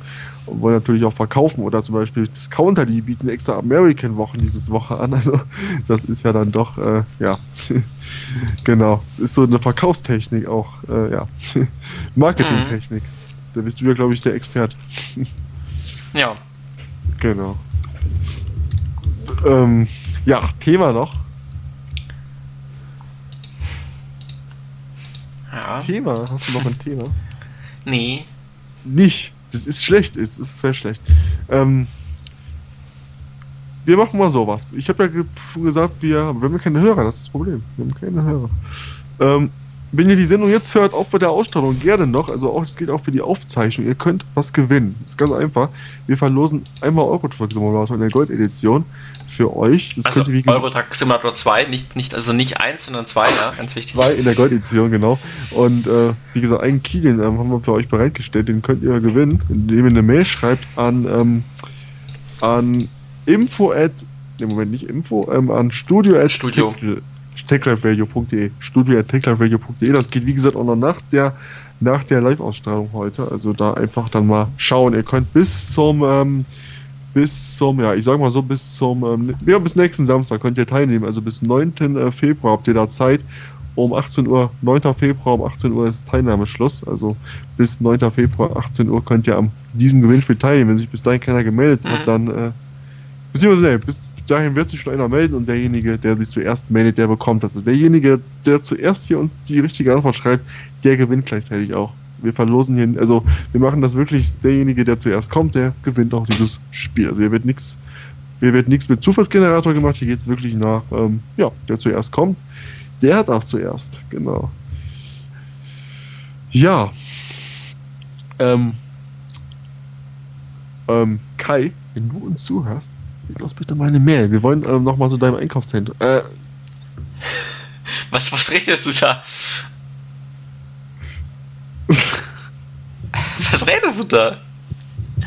und wollen natürlich auch verkaufen. Oder zum Beispiel Discounter, die bieten extra American-Wochen dieses Woche an. Also das ist ja dann doch, äh, ja, (laughs) genau. Es ist so eine Verkaufstechnik auch, äh, ja, (laughs) Marketingtechnik. Mhm. Da bist du ja, glaube ich, der Experte. ja. Genau. Ähm, ja, Thema noch. Ja. Thema? Hast du noch ein Thema? (laughs) Nee. Nicht. Das ist schlecht, es ist sehr schlecht. Ähm, wir machen mal sowas. Ich habe ja gesagt, wir, wir haben keine Hörer, das ist das Problem. Wir haben keine Hörer. Ähm, wenn ihr die Sendung jetzt hört, auch bei der Ausstrahlung gerne noch, also auch, es geht auch für die Aufzeichnung, ihr könnt was gewinnen. Das ist ganz einfach. Wir verlosen einmal Eurotruck Simulator in der Gold-Edition für euch. Das also könnt ihr, Eurotruck Simulator 2, nicht, nicht, also nicht eins, sondern zwei, ja, ganz wichtig. Zwei in der Gold-Edition, genau. Und äh, wie gesagt, einen Key, den ähm, haben wir für euch bereitgestellt, den könnt ihr gewinnen, indem ihr eine Mail schreibt an, ähm, an info at, im Moment nicht info, ähm, an studio at Studio. studio.techliferadio.de. Das geht wie gesagt auch noch nach der, nach der Live-Ausstrahlung heute. Also da einfach dann mal schauen. Ihr könnt bis zum, ähm, bis zum, ja, ich sag mal so, bis zum, ähm, ja, bis nächsten Samstag könnt ihr teilnehmen. Also bis 9. Februar habt ihr da Zeit. um 18 Uhr, 9. Februar um 18 Uhr ist Teilnahmeschluss. Also bis 9. Februar 18 Uhr könnt ihr an diesem Gewinnspiel teilnehmen. Wenn sich bis dahin keiner gemeldet Mhm. hat, dann äh, beziehungsweise bis dahin wird sich schon einer melden und derjenige, der sich zuerst meldet, der bekommt das. Also derjenige, der zuerst hier uns die richtige Antwort schreibt, der gewinnt gleichzeitig auch. Wir verlosen hier, also wir machen das wirklich, derjenige, der zuerst kommt, der gewinnt auch dieses Spiel. Also hier wird nichts, hier wird nichts mit Zufallsgenerator gemacht, hier geht es wirklich nach, ähm, ja, der zuerst kommt, der hat auch zuerst, genau. Ja. Ähm, ähm, Kai, wenn du uns zuhörst, uns bitte mal eine Mail. Wir wollen ähm, nochmal zu deinem Einkaufszentrum. Äh, Was, was redest du da? (laughs) was redest du da?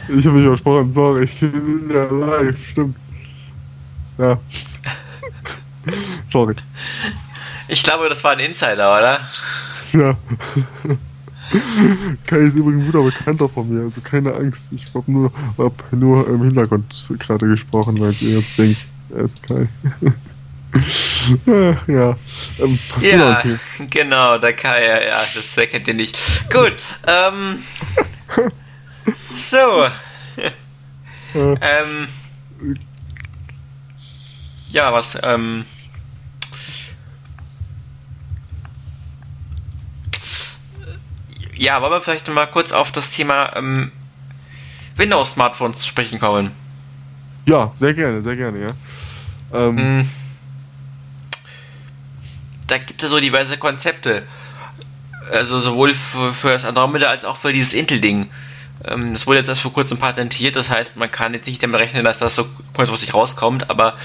ich habe mich versprochen, sorry. Ich bin ja live, stimmt. Ja. (laughs) sorry. Ich glaube, das war ein Insider, oder? Ja. (laughs) Kai ist übrigens ein guter Bekannter von mir, also keine Angst. Ich habe nur, hab nur im Hintergrund gerade gesprochen, weil ihr jetzt denkt, er ist Kai. (laughs) ja. Ähm, Ja, Thema? genau, der Kai, ja, ja, das wer kennt ihr nicht. Gut, ähm. (laughs) So, Äh, ähm. Ja, was, ähm. Ja, wollen wir vielleicht mal kurz auf das Thema ähm, Windows-Smartphones zu sprechen kommen? ja, sehr gerne, sehr gerne, ja. Ähm, Hm. Da gibt es so diverse Konzepte. Also sowohl für, für das Andromeda als auch für dieses Intel-Ding. Ähm, das wurde jetzt erst vor kurzem patentiert, das heißt, man kann jetzt nicht damit rechnen, dass das so kurzfristig rauskommt, aber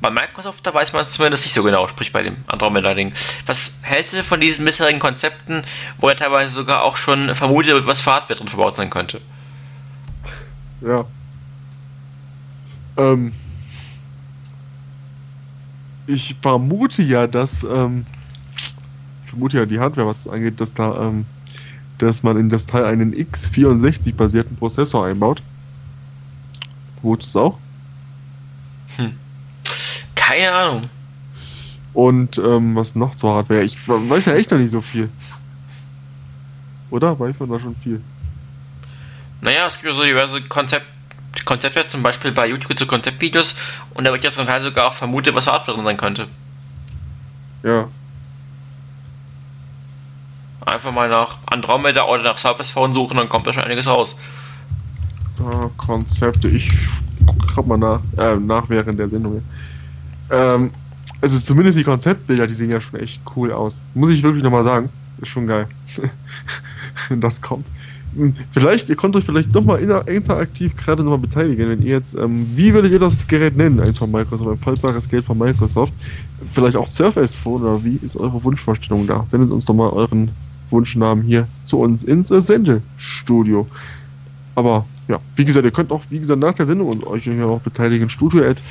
bei Microsoft, da weiß man es zumindest nicht so genau, sprich bei dem Andromeda-Ding. Was hältst du von diesen bisherigen Konzepten, wo ja teilweise sogar auch schon vermutet wird, was für Hardware drin verbaut sein könnte? Ja. Ähm, ich vermute ja, dass, ähm, ich vermute ja die Hardware, was das angeht, dass da, ähm, dass man in das Teil einen x64-basierten Prozessor einbaut. Vermutest es auch? Keine Ahnung. Und ähm, was noch zur Hardware? Ich weiß ja echt noch nicht so viel. Oder? Weiß man da schon viel? Naja, es gibt ja so diverse Konzept Konzepte, zum Beispiel bei YouTube zu Konzeptvideos und da wird jetzt zum Teil sogar auch vermutet, was Hardware drin sein könnte. Ja. Einfach mal nach Andromeda oder nach Surface Phone suchen, dann kommt da schon einiges raus. Ah, Konzepte. Ich gucke gerade mal nach, äh, nach während der Sendung. Ähm, also zumindest die Konzeptbilder, die sehen ja schon echt cool aus. Muss ich wirklich nochmal sagen. Ist schon geil. (laughs) das kommt. Hm, Vielleicht, ihr könnt euch vielleicht nochmal interaktiv gerade nochmal beteiligen, wenn ihr jetzt, ähm, wie würdet ihr das Gerät nennen? Eins von Microsoft, ein faltbares Gerät von Microsoft. Vielleicht auch Surface Phone oder wie ist eure Wunschvorstellung da? Sendet uns doch mal euren Wunschnamen hier zu uns ins Sendestudio. Aber ja, wie gesagt, ihr könnt auch, wie gesagt, nach der Sendung und euch hier auch beteiligen. Studio at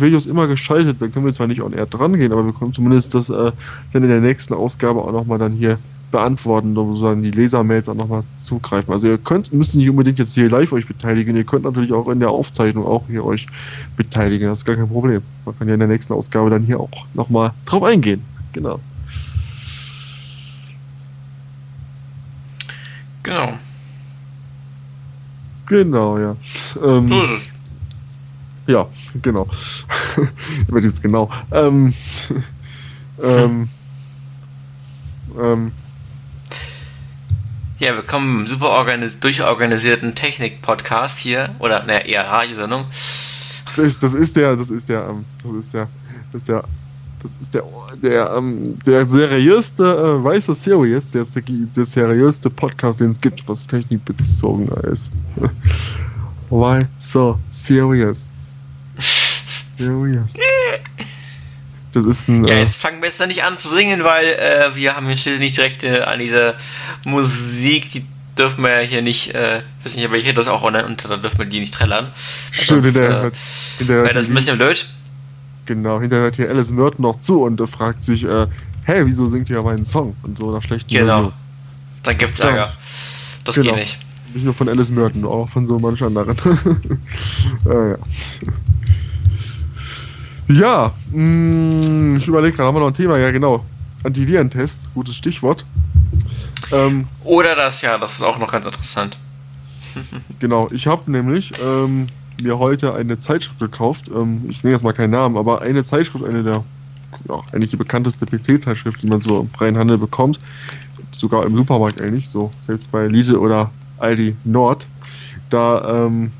Videos immer geschaltet. Da können wir zwar nicht on air dran gehen, aber wir können zumindest das äh, dann in der nächsten Ausgabe auch nochmal dann hier beantworten, sozusagen die Lesermails auch nochmal zugreifen. Also ihr könnt, müsst nicht unbedingt jetzt hier live euch beteiligen, ihr könnt natürlich auch in der Aufzeichnung auch hier euch beteiligen. Das ist gar kein Problem. Man kann ja in der nächsten Ausgabe dann hier auch nochmal drauf eingehen. Genau. Genau. Genau, ja. Ähm, So ist es. Ja, genau. (laughs) Über dieses genau. Ähm, (laughs) ähm, ähm, Ja, wir kommen im super organis durchorganisierten Technik-Podcast hier, oder naja, eher Radiosendung. das ist, das ist der, das ist der, ähm, das ist der, das ist der, das ist der, der, ähm, der seriöste, äh, weiße Serious, der, der seriöste Podcast, den es gibt, was technikbezogener ist. Why so serious? Serious. Das ist ein, Ja, äh, jetzt fangen wir jetzt nicht an zu singen, weil äh, wir haben hier nicht Rechte an dieser Musik, die dürfen wir ja hier nicht, äh, weiß nicht, aber ich hätte das auch online und da dürfen wir die nicht trällern. Stimmt, sonst, hinterher, äh, hört- hinterher wäre das ein bisschen blöd. Genau, hinterher hört hier Alice Merton noch zu und fragt sich, äh, hey, wieso singt ihr meinen Song? Und so nach schlechten Genau. Version. Dann gibt's Ja. Ärger. Das Genau. geht nicht. Nicht nur von Alice Merton, auch von so manch anderen. äh, (laughs) ja. Ja, mh, ich überlege gerade, haben wir noch ein Thema? Ja, genau. Antivirentest, gutes Stichwort. Ähm, Oder das, ja, das ist auch noch ganz interessant. genau, ich habe nämlich ähm, mir heute eine Zeitschrift gekauft. Ähm, ich nenne jetzt mal keinen Namen, aber eine Zeitschrift, eine der, ja, eigentlich die bekannteste PC-Zeitschrift, die man so im freien Handel bekommt. Sogar im Supermarkt eigentlich, so selbst bei Lidl oder Aldi Nord. Da, ähm,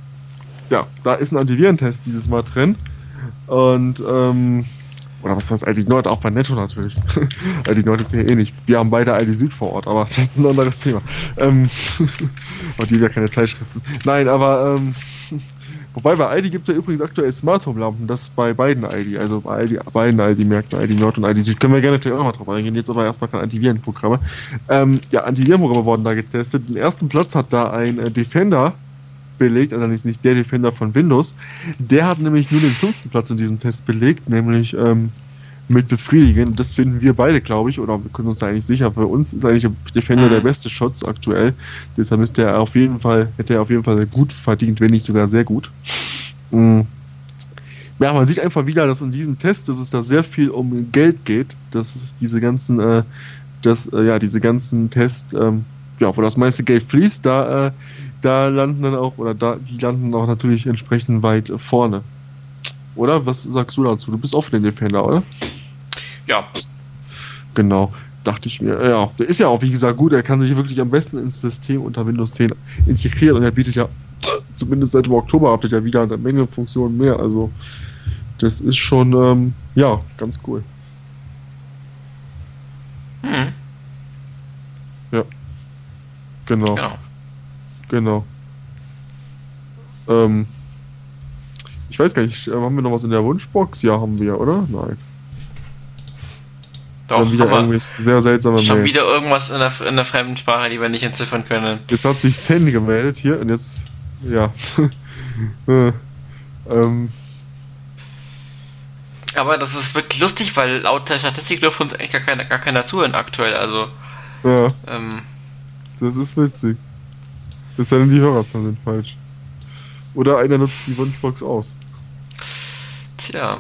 ja, da ist ein Antivirentest dieses Mal drin. Und, ähm, oder was heißt Aldi Nord? Auch bei Netto natürlich. (laughs) Aldi Nord ist ja ähnlich. Wir haben beide Aldi Süd vor Ort, aber (laughs) das ist ein anderes Thema. Ähm, und (laughs) die haben ja keine Zeitschriften. Nein, aber ähm, Wobei bei Aldi gibt es ja übrigens aktuell Smart Home Lampen, das ist bei beiden Aldi, also bei Aldi, beiden Aldi-Märkten, Aldi Nord und Aldi Süd. Können wir gerne natürlich auch nochmal drauf eingehen, jetzt aber erstmal keine Antivirenprogramme. Ähm, ja, Antivirenprogramme wurden da getestet. Den ersten Platz hat da ein äh, Defender belegt, allerdings nicht der Defender von Windows. Der hat nämlich nur den fünften Platz in diesem Test belegt, nämlich ähm, mit befriedigen. Das finden wir beide, glaube ich, oder wir können uns da eigentlich sicher. Für uns ist eigentlich Defender mhm. der beste Schutz aktuell. Deshalb müsste er auf jeden Fall, hätte er auf jeden Fall gut verdient, wenn nicht sogar sehr gut. Mhm. Ja, man sieht einfach wieder, dass in diesem Test, dass es da sehr viel um Geld geht, dass es diese ganzen, äh, dass, äh, ja, diese ganzen Tests, ähm, ja, wo das meiste Geld fließt, da, äh, da landen dann auch, oder da, die landen auch natürlich entsprechend weit vorne. Oder? Was sagst du dazu? Du bist für den Defender, oder? Ja. Genau, dachte ich mir. Ja, der ist ja auch, wie gesagt, gut. Er kann sich wirklich am besten ins System unter Windows 10 integrieren und er bietet ja zumindest seit dem Oktober habt ja wieder eine Menge Funktionen mehr. Also, das ist schon, ähm, ja, ganz cool. Hm. Ja. Genau. Genau. Genau. Ähm, ich weiß gar nicht, haben wir noch was in der Wunschbox? Ja, haben wir, oder? Nein. Doch, wieder sehr seltsame Schon Mail. wieder irgendwas in der, in der fremden Sprache, die wir nicht entziffern können. Jetzt hat sich Sandy gemeldet hier und jetzt, ja. (laughs) Äh, ähm. Aber das ist wirklich lustig, weil laut der Statistik dürfen uns eigentlich gar keiner, gar keiner zuhören aktuell, also. Ja. Ähm. Das ist witzig. Bis dann die Hörerzahlen sind falsch. Oder einer nutzt die Wunschbox aus. Tja.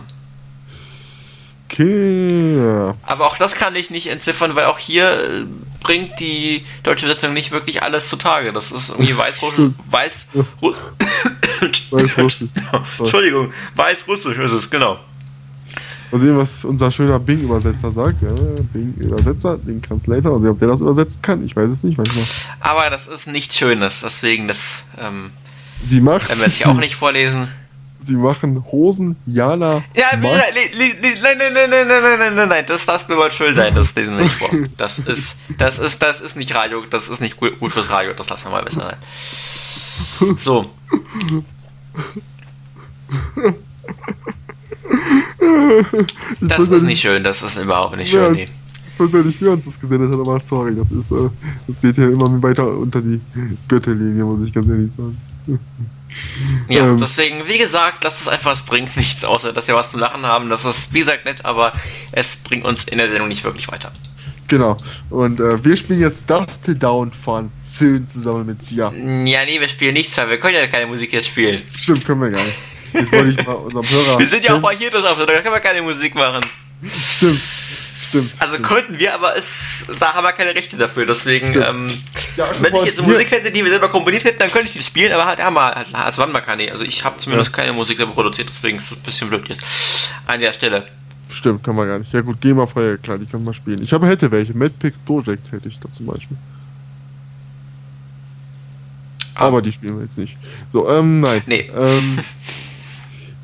Okay. Aber auch das kann ich nicht entziffern, weil auch hier äh, bringt die deutsche Übersetzung nicht wirklich alles zutage. Das ist irgendwie weißrussisch. Weiß, (coughs) Weißrussisch. (coughs) Entschuldigung, weißrussisch ist es, genau. Mal sehen, was unser schöner Bing-Übersetzer sagt. Ja, Bing-Übersetzer, den Translator. Also, ob der das übersetzen kann, ich weiß es nicht manchmal. Aber das ist nichts Schönes, deswegen das. Ähm, Sie macht. Werden wir jetzt hier auch nicht (coughs) vorlesen. Sie machen Hosen, Jana. Ja, nein, nein, nein, nein, nein, nein, nein, nein, nein, nein, das darf mir mal schön sein, das lesen wir nicht vor. (laughs) Das ist, das ist, das ist nicht Radio, das ist nicht gut, gut fürs Radio, das lassen wir mal besser sein. So. Das ist nicht schön, das ist überhaupt nicht schön, nee. Ich weiß ja nicht, wie uns das gesendet hat, aber sorry, das ist, äh, das geht ja immer weiter unter die Gürtellinie, muss ich ganz ehrlich sagen. Ja, ähm, deswegen, wie gesagt, lasst es einfach, es bringt nichts, außer dass wir was zum Lachen haben. Das ist, wie gesagt, nett, aber es bringt uns in der Sendung nicht wirklich weiter. Genau. Und äh, wir spielen jetzt Dust Down von Zön zusammen mit Sia. Ja, nee, wir spielen nichts, weil wir können ja keine Musik jetzt spielen. Stimmt, können wir gar nicht. Jetzt wollte ich mal unserem Hörer. wir sind ja auch mal hier das auf, da können wir keine Musik machen. Stimmt. Stimmt. Also stimmt. könnten wir, aber es, da haben wir keine Rechte dafür. Deswegen, ähm, ja, wenn ich jetzt Musik hätte, die wir selber komponiert hätten, dann könnte ich die spielen, aber halt, ja, mal, halt, als wann mal keine. Also ich habe zumindest ja. keine Musik selber produziert, deswegen ist es ein bisschen blöd jetzt. An der Stelle. Stimmt, kann man gar nicht. Ja gut, GEMA-freie, klar, die können wir spielen. Ich habe hätte welche. Madpick Project hätte ich da zum Beispiel. Ah. Aber die spielen wir jetzt nicht. So, ähm, nein. Nee. Ähm, (laughs)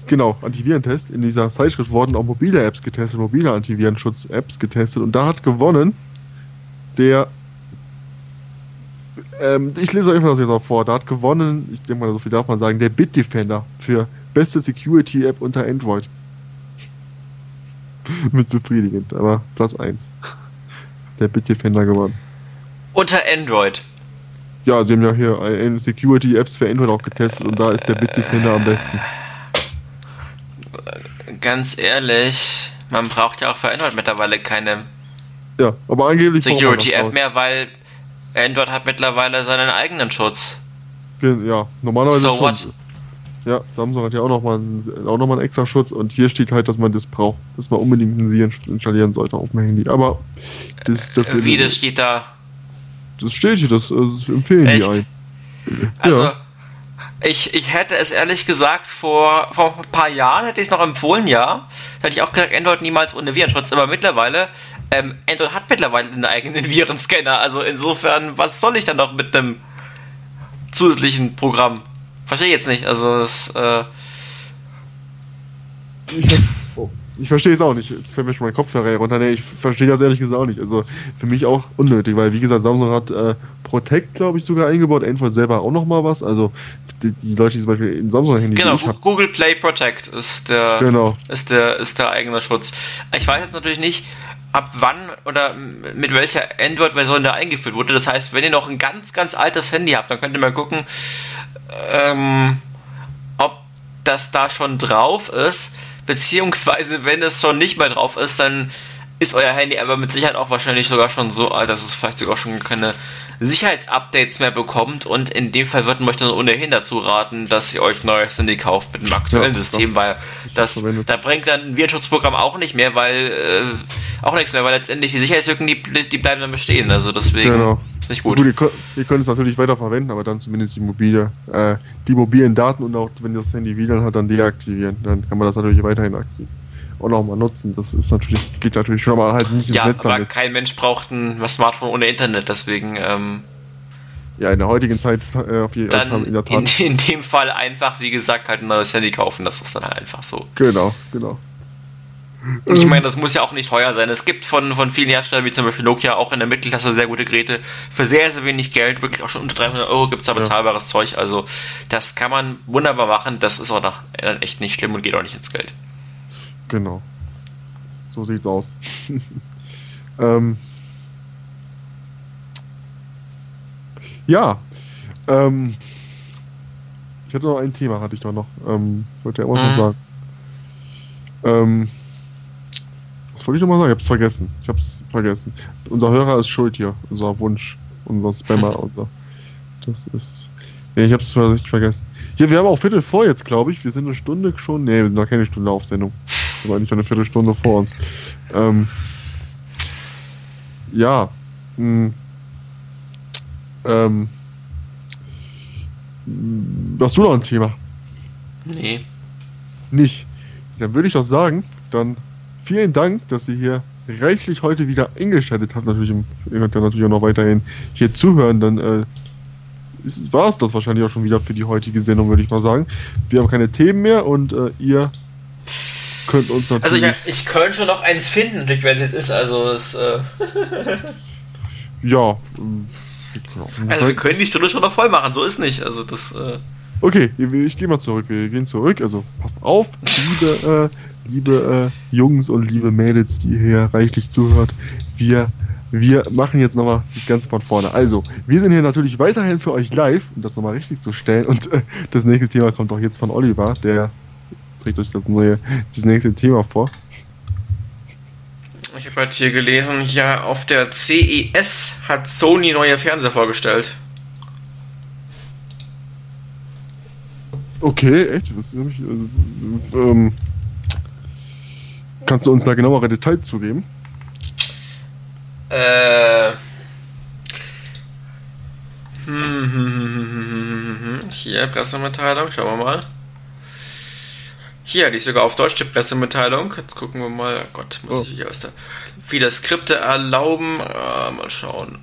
Genau, Antivirentest. In dieser Zeitschrift wurden auch mobile Apps getestet, mobile Antivirenschutz-Apps getestet und da hat gewonnen der. Ähm, ich lese euch das jetzt noch vor. Da hat gewonnen, ich denke mal, so viel darf man sagen, der Bitdefender für beste Security-App unter Android. (laughs) Mit befriedigend, aber Platz 1. Der Bitdefender gewonnen. Unter Android. Ja, sie haben ja hier Security-Apps für Android auch getestet und da ist der Bitdefender am besten ganz ehrlich, man braucht ja auch für Android mittlerweile keine ja, aber angeblich Security App mehr, weil Android hat mittlerweile seinen eigenen Schutz. Ja, normalerweise so schon. What? ja, Samsung hat ja auch nochmal auch noch mal einen extra Schutz und hier steht halt, dass man das braucht, dass man unbedingt einen Sie installieren sollte auf dem Handy. Aber das, das äh, Wie, das steht da? Das steht hier, das, das empfehlen Echt? die ein. Also, ja. Ich, ich hätte es ehrlich gesagt vor, vor ein paar Jahren hätte ich es noch empfohlen, ja. Hätte ich auch gesagt, Android niemals ohne Virenschutz. Aber mittlerweile, ähm, Android hat mittlerweile einen eigenen (laughs) Virenscanner. Also insofern, was soll ich dann noch mit einem zusätzlichen Programm? Verstehe ich jetzt nicht. Also das. Äh ich, verstehe es auch nicht. Jetzt fällt mir schon mein Kopfhörer runter. Nee, ich verstehe das ehrlich gesagt auch nicht. Also für mich auch unnötig, weil wie gesagt, Samsung hat äh, Protect, glaube ich, sogar eingebaut. Android selber auch nochmal was. Also die, die Leute, die zum Beispiel in Samsung-Handy Genau, Google Play Protect ist der, genau. ist, der, ist der eigene Schutz. Ich weiß jetzt natürlich nicht, ab wann oder mit welcher Android-Version da eingeführt wurde. Das heißt, wenn ihr noch ein ganz, ganz altes Handy habt, dann könnt ihr mal gucken, ähm, ob das da schon drauf ist, beziehungsweise wenn es schon nicht mehr drauf ist, dann ist euer Handy aber mit Sicherheit auch wahrscheinlich sogar schon so alt, dass es vielleicht sogar schon keine Sicherheitsupdates mehr bekommt und in dem Fall würden wir euch dann ohnehin dazu raten, dass ihr euch neues Handy kauft mit dem aktuellen ja, System, weil das, da bringt dann ein Virenschutzprogramm auch nicht mehr, weil äh, auch nichts mehr, weil letztendlich die Sicherheitslücken, die, die bleiben dann bestehen, also deswegen genau. Ist nicht gut. gut ihr, ihr, könnt es natürlich weiter verwenden, aber dann zumindest die mobile, äh, die mobilen Daten und auch wenn das Handy wieder hat, dann deaktivieren, dann kann man das natürlich weiterhin aktivieren auch noch mal nutzen. Das ist natürlich, geht natürlich schon, aber halt nicht ins ja, Netz aber damit. kein Mensch braucht ein Smartphone ohne Internet, deswegen. Ähm, ja, in der heutigen Zeit äh, auf jeden Fall in der Tat. In, in, dem Fall einfach, wie gesagt, halt ein neues Handy kaufen. Das ist dann halt einfach so. Genau, genau. Ich meine, das muss ja auch nicht teuer sein. Es gibt von, von vielen Herstellern, wie zum Beispiel Nokia, auch in der Mittelklasse sehr gute Geräte. Für sehr, sehr wenig Geld, wirklich auch schon unter 300 Euro gibt es da bezahlbares ja. Zeug. Also, das kann man wunderbar machen. Das ist auch noch echt nicht schlimm und geht auch nicht ins Geld. Genau. So sieht's aus. (laughs) ähm, ja. Ähm, ich hatte noch ein Thema, hatte ich doch noch. Ähm, wollte ja auch mhm. sagen. Ähm, wollte ich noch mal sagen? Ich hab's vergessen. Ich hab's vergessen. Unser Hörer ist schuld hier. Unser Wunsch. Unser Spammer. (laughs) unser, das ist. Nee, ich hab's tatsächlich vergessen. Hier, wir haben auch Viertel vor jetzt, glaube ich. Wir sind eine Stunde schon. Nee, wir sind noch keine Stunde auf Sendung aber nicht eine Viertelstunde vor uns. Ähm, ja. Mh, hm, ähm, hast du noch ein Thema? Nee. Nicht. Dann würde ich doch sagen, dann vielen Dank, dass ihr hier reichlich heute wieder eingeschaltet habt. Natürlich, ihr könnt ja natürlich auch noch weiterhin hier zuhören, dann äh, war es das wahrscheinlich auch schon wieder für die heutige Sendung, würde ich mal sagen. Wir haben keine Themen mehr und äh, ihr könnt uns natürlich. Also ich, ich könnte noch eins finden, wenn es ist, also es. Äh ja. Also wir können die Stunde schon noch voll machen, so ist nicht. Also das. Äh okay, ich gehe mal zurück. Wir gehen zurück. Also passt auf, liebe, (laughs) äh, liebe äh, Jungs und liebe Mädels, die hier reichlich zuhört. Wir wir machen jetzt nochmal das Ganze von vorne. Also, wir sind hier natürlich weiterhin für euch live, um das nochmal richtig zu stellen. Und äh, das nächste Thema kommt auch jetzt von Oliver, der trägt euch das neue, das nächste Thema vor. Ich habe halt hier gelesen, hier auf der CES hat Sony neue Fernseher vorgestellt. Okay, echt? Was, ich, äh, ähm, kannst du uns da genauere Details zugeben? Äh. Hm, hm, hm, hier, Pressemitteilung, schauen wir mal. Hier, die ist sogar auf Deutsch, die Pressemitteilung. Jetzt gucken wir mal. Oh Gott, muss oh. ich hier aus der. Viele Skripte erlauben. Äh, mal schauen.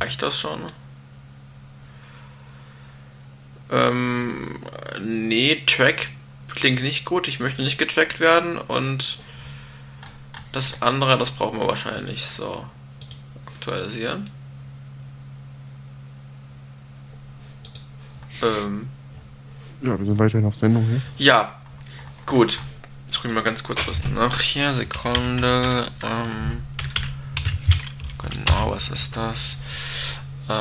Reicht das schon? Ähm, nee, Track klingt nicht gut. Ich möchte nicht getrackt werden. Und das andere, das brauchen wir wahrscheinlich. So. Aktualisieren. Ähm. Ja, wir sind weiterhin auf Sendung hier. Ja, gut. Jetzt gucken wir mal ganz kurz was nach hier. Sekunde. Ähm, genau, was ist das? Äh,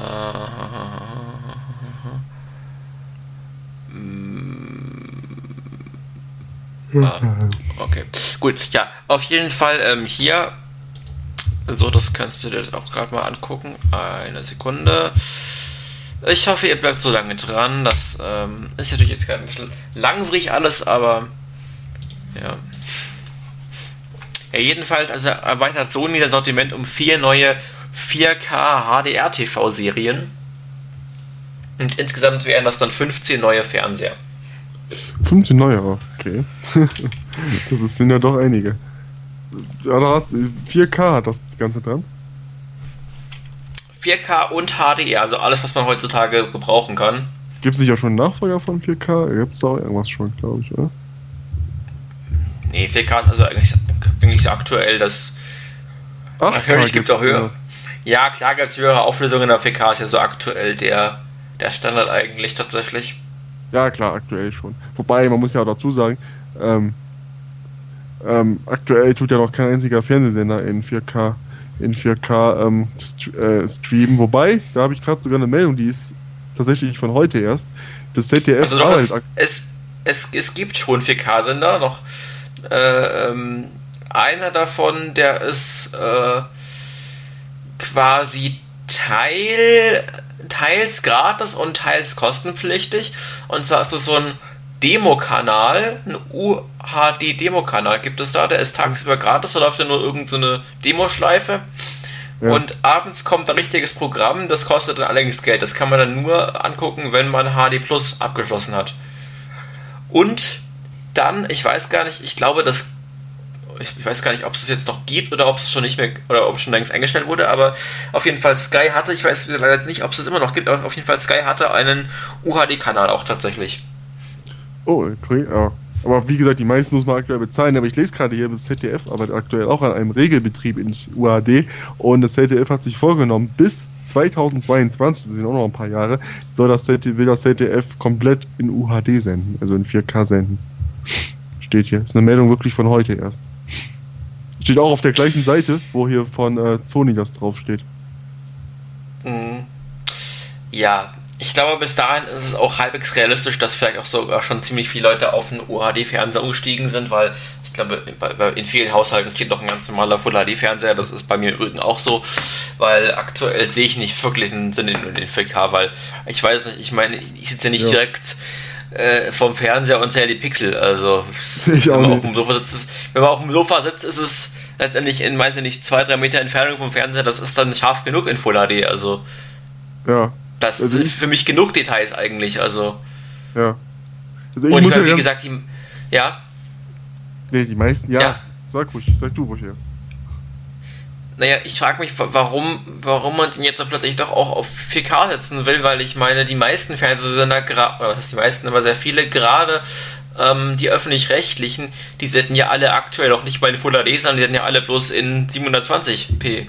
okay, gut. Ja, auf jeden Fall ähm, hier. So, das kannst du dir auch gerade mal angucken. Eine Sekunde. Ich hoffe, ihr bleibt so lange dran. Das ähm, ist natürlich jetzt gerade ein bisschen langwierig alles, aber ja. Ja, jedenfalls also erweitert Sony sein Sortiment um vier neue 4K HDR-TV-Serien. Und insgesamt wären das dann 15 neue Fernseher. 15 neue, okay. (laughs) das sind ja doch einige. 4K hat das Ganze dran. 4K und HDR, also alles, was man heutzutage gebrauchen kann. Gibt es nicht auch schon einen Nachfolger von 4K? Gibt es da irgendwas schon, glaube ich, oder? Nee, 4K ist also eigentlich, eigentlich aktuell das. Ach, natürlich gibt es auch höher. Ja, klar gibt es höhere Auflösungen, aber 4K ist ja so aktuell der, der Standard eigentlich tatsächlich. Ja, klar, aktuell schon. Wobei, man muss ja auch dazu sagen, ähm, ähm, aktuell tut ja noch kein einziger Fernsehsender in 4K in 4K ähm, st äh, streamen. Wobei, da habe ich gerade sogar eine Meldung, die ist tatsächlich von heute erst. Das ZDF also doch, es, es, es, es, gibt schon 4K-Sender, noch äh, ähm, einer davon, der ist äh, quasi Teil, teils gratis und teils kostenpflichtig. Und zwar ist das so ein Demo-Kanal, ein UHD-Demo-Kanal gibt es da, der ist tagsüber gratis, da läuft ja nur irgendeine so Demoschleife. Ja. Und abends kommt ein richtiges Programm, das kostet dann allerdings Geld. Das kann man dann nur angucken, wenn man HD Plus abgeschlossen hat. Und dann, ich weiß gar nicht, ich glaube, das ich weiß gar nicht, ob es es jetzt noch gibt oder ob es schon nicht mehr oder ob es schon längst eingestellt wurde, aber auf jeden Fall Sky hatte, ich weiß leider nicht, ob es es immer noch gibt, aber auf jeden Fall Sky hatte einen UHD-Kanal auch tatsächlich. Oh, okay, ja. Aber wie gesagt, die meisten muss man aktuell bezahlen. Aber ich lese gerade hier, das ZDF arbeitet aktuell auch an einem Regelbetrieb in UAD. Und das ZDF hat sich vorgenommen, bis 2022, das sind auch noch ein paar Jahre, soll das ZDF, will das ZDF komplett in UHD senden, also in 4K senden. Steht hier. Das ist eine Meldung wirklich von heute erst. Steht auch auf der gleichen Seite, wo hier von äh, Sony das draufsteht. Mhm. Ja, ich glaube, bis dahin ist es auch halbwegs realistisch, dass vielleicht auch sogar schon ziemlich viele Leute auf einen UHD-Fernseher umgestiegen sind, weil ich glaube, in vielen Haushalten steht noch ein ganz normaler Full HD-Fernseher. Das ist bei mir im Übrigen auch so, weil aktuell sehe ich nicht wirklich einen Sinn in den 4K, weil ich weiß nicht, ich meine, ich sitze ja nicht ja. direkt äh, vom Fernseher und zähle die Pixel. Also, ich wenn, man auf dem Sofa sitzt, wenn man auf dem Sofa sitzt, ist es letztendlich in, weiß ich nicht, zwei, drei Meter Entfernung vom Fernseher. Das ist dann scharf genug in Full HD. Also, ja. Das also sind für mich genug Details eigentlich, also. Ja. Also ich und ich meine, ja wie gesagt, die, ja. Nee, die meisten, ja. ja. Sag ruhig, sag du ruhig erst. Naja, ich frage mich, warum, warum man den jetzt plötzlich doch auch auf 4K setzen will, weil ich meine, die meisten Fernsehsender, oder was heißt die meisten, aber sehr viele, gerade ähm, die öffentlich-rechtlichen, die senden ja alle aktuell noch nicht mal in Full HD, sondern die senden ja alle bloß in 720p.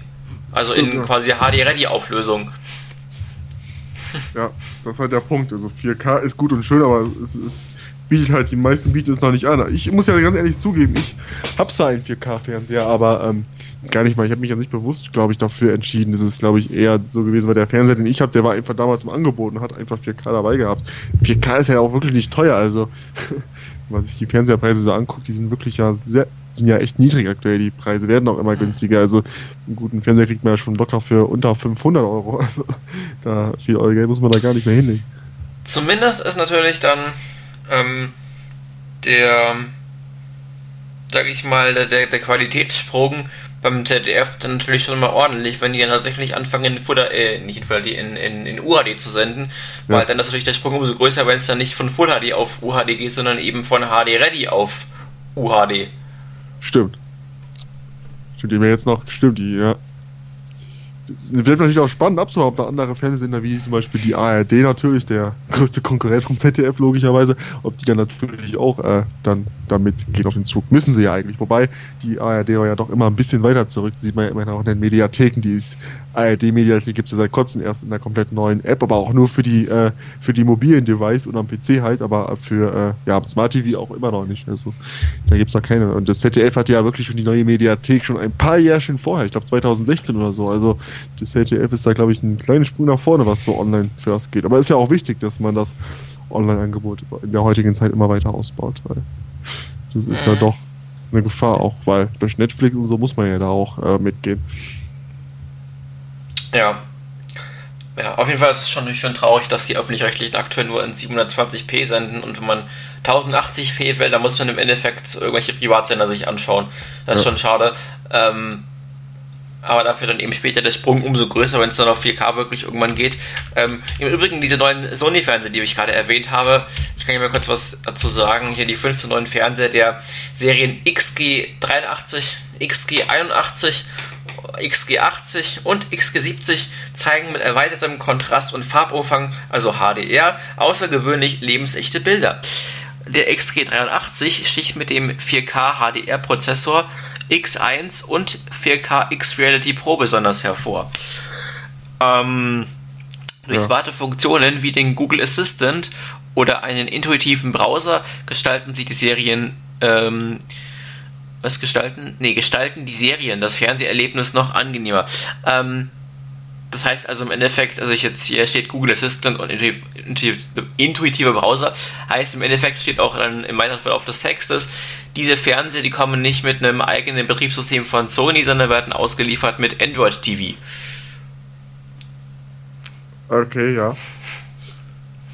Also in ja. quasi HD-Ready-Auflösung. Ja, das ist halt der Punkt. Also 4K ist gut und schön, aber es, es bietet halt, die meisten bieten es noch nicht an. Ich muss ja ganz ehrlich zugeben, ich habe zwar einen 4K-Fernseher, aber ähm, gar nicht mal. Ich habe mich ja nicht bewusst, glaube ich, dafür entschieden. Das ist, glaube ich, eher so gewesen, weil der Fernseher, den ich habe, der war einfach damals im Angebot und hat einfach 4K dabei gehabt. 4K ist ja auch wirklich nicht teuer, also (laughs) wenn man sich die Fernseherpreise so anguckt, die sind wirklich ja sehr, sind ja echt niedrig aktuell. Die Preise werden auch immer günstiger. Also einen guten Fernseher kriegt man ja schon locker für unter 500 Euro. (laughs) Also da viel Euro Geld muss man da gar nicht mehr hinlegen. Zumindest ist natürlich dann ähm, der, sag ich mal, der, der Qualitätssprung beim ZDF dann natürlich schon mal ordentlich, wenn die dann tatsächlich anfangen, in Full, äh, nicht in Full HD, in, in, in UHD zu senden, ja. weil dann ist natürlich der Sprung umso größer, wenn es dann nicht von Full HD auf UHD geht, sondern eben von HD Ready auf UHD. Stimmt. Stimmt, die mir jetzt noch, stimmt, die, ja. Es wird natürlich auch spannend abzuhören, ob da andere Fernsehsender wie zum Beispiel die ARD natürlich, der größte Konkurrent vom ZDF logischerweise, ob die dann natürlich auch äh, dann damit gehen auf den Zug. Müssen sie ja eigentlich. Wobei die ARD war ja doch immer ein bisschen weiter zurück. Sieht man ja immerhin auch in den Mediatheken. Die ARD-Mediathek gibt es ja seit kurzem erst in einer komplett neuen App, aber auch nur für die, äh, für die mobilen Device und am PC halt, aber für äh, ja, Smart TV auch immer noch nicht. Also da gibt es noch keine. Und das ZDF hat ja wirklich schon die neue Mediathek schon ein paar Jährchen vorher, ich glaube 2016 oder so. Also das ZDF ist da, glaube ich, ein kleiner Sprung nach vorne, was so online first geht. Aber ist ja auch wichtig, dass man das Online-Angebot in der heutigen Zeit immer weiter ausbaut, weil das ist ja doch eine Gefahr auch, weil durch Netflix und so muss man ja da auch äh, mitgehen. Ja. Ja, auf jeden Fall ist es schon, schon traurig, dass die öffentlich-rechtlichen aktuell nur in 720p senden und wenn man 1080p will, dann muss man im Endeffekt irgendwelche Privatsender sich anschauen. Das ist ja. schon schade. Ähm, aber dafür dann eben später der Sprung umso größer, wenn es dann auf 4K wirklich irgendwann geht. Ähm, Im Übrigen, diese neuen Sony-Fernseher, die ich gerade erwähnt habe, ich kann hier mal kurz was dazu sagen. Hier die 15 neuen Fernseher der Serien XG83, XG81 XG80 und XG70 zeigen mit erweitertem Kontrast und Farbumfang, also HDR, außergewöhnlich lebensechte Bilder. Der XG83 sticht mit dem 4K HDR-Prozessor X1 und 4K X-Reality Pro besonders hervor. Ähm, durch ja. smarte Funktionen wie den Google Assistant oder einen intuitiven Browser gestalten sich die Serien ähm, was gestalten? Ne, gestalten die Serien das Fernseherlebnis noch angenehmer. Ähm, das heißt also im Endeffekt, also ich jetzt hier steht Google Assistant und intuitiver Browser, heißt im Endeffekt steht auch dann im weiteren Verlauf des Textes, diese Fernseher, die kommen nicht mit einem eigenen Betriebssystem von Sony, sondern werden ausgeliefert mit Android TV. Okay, ja.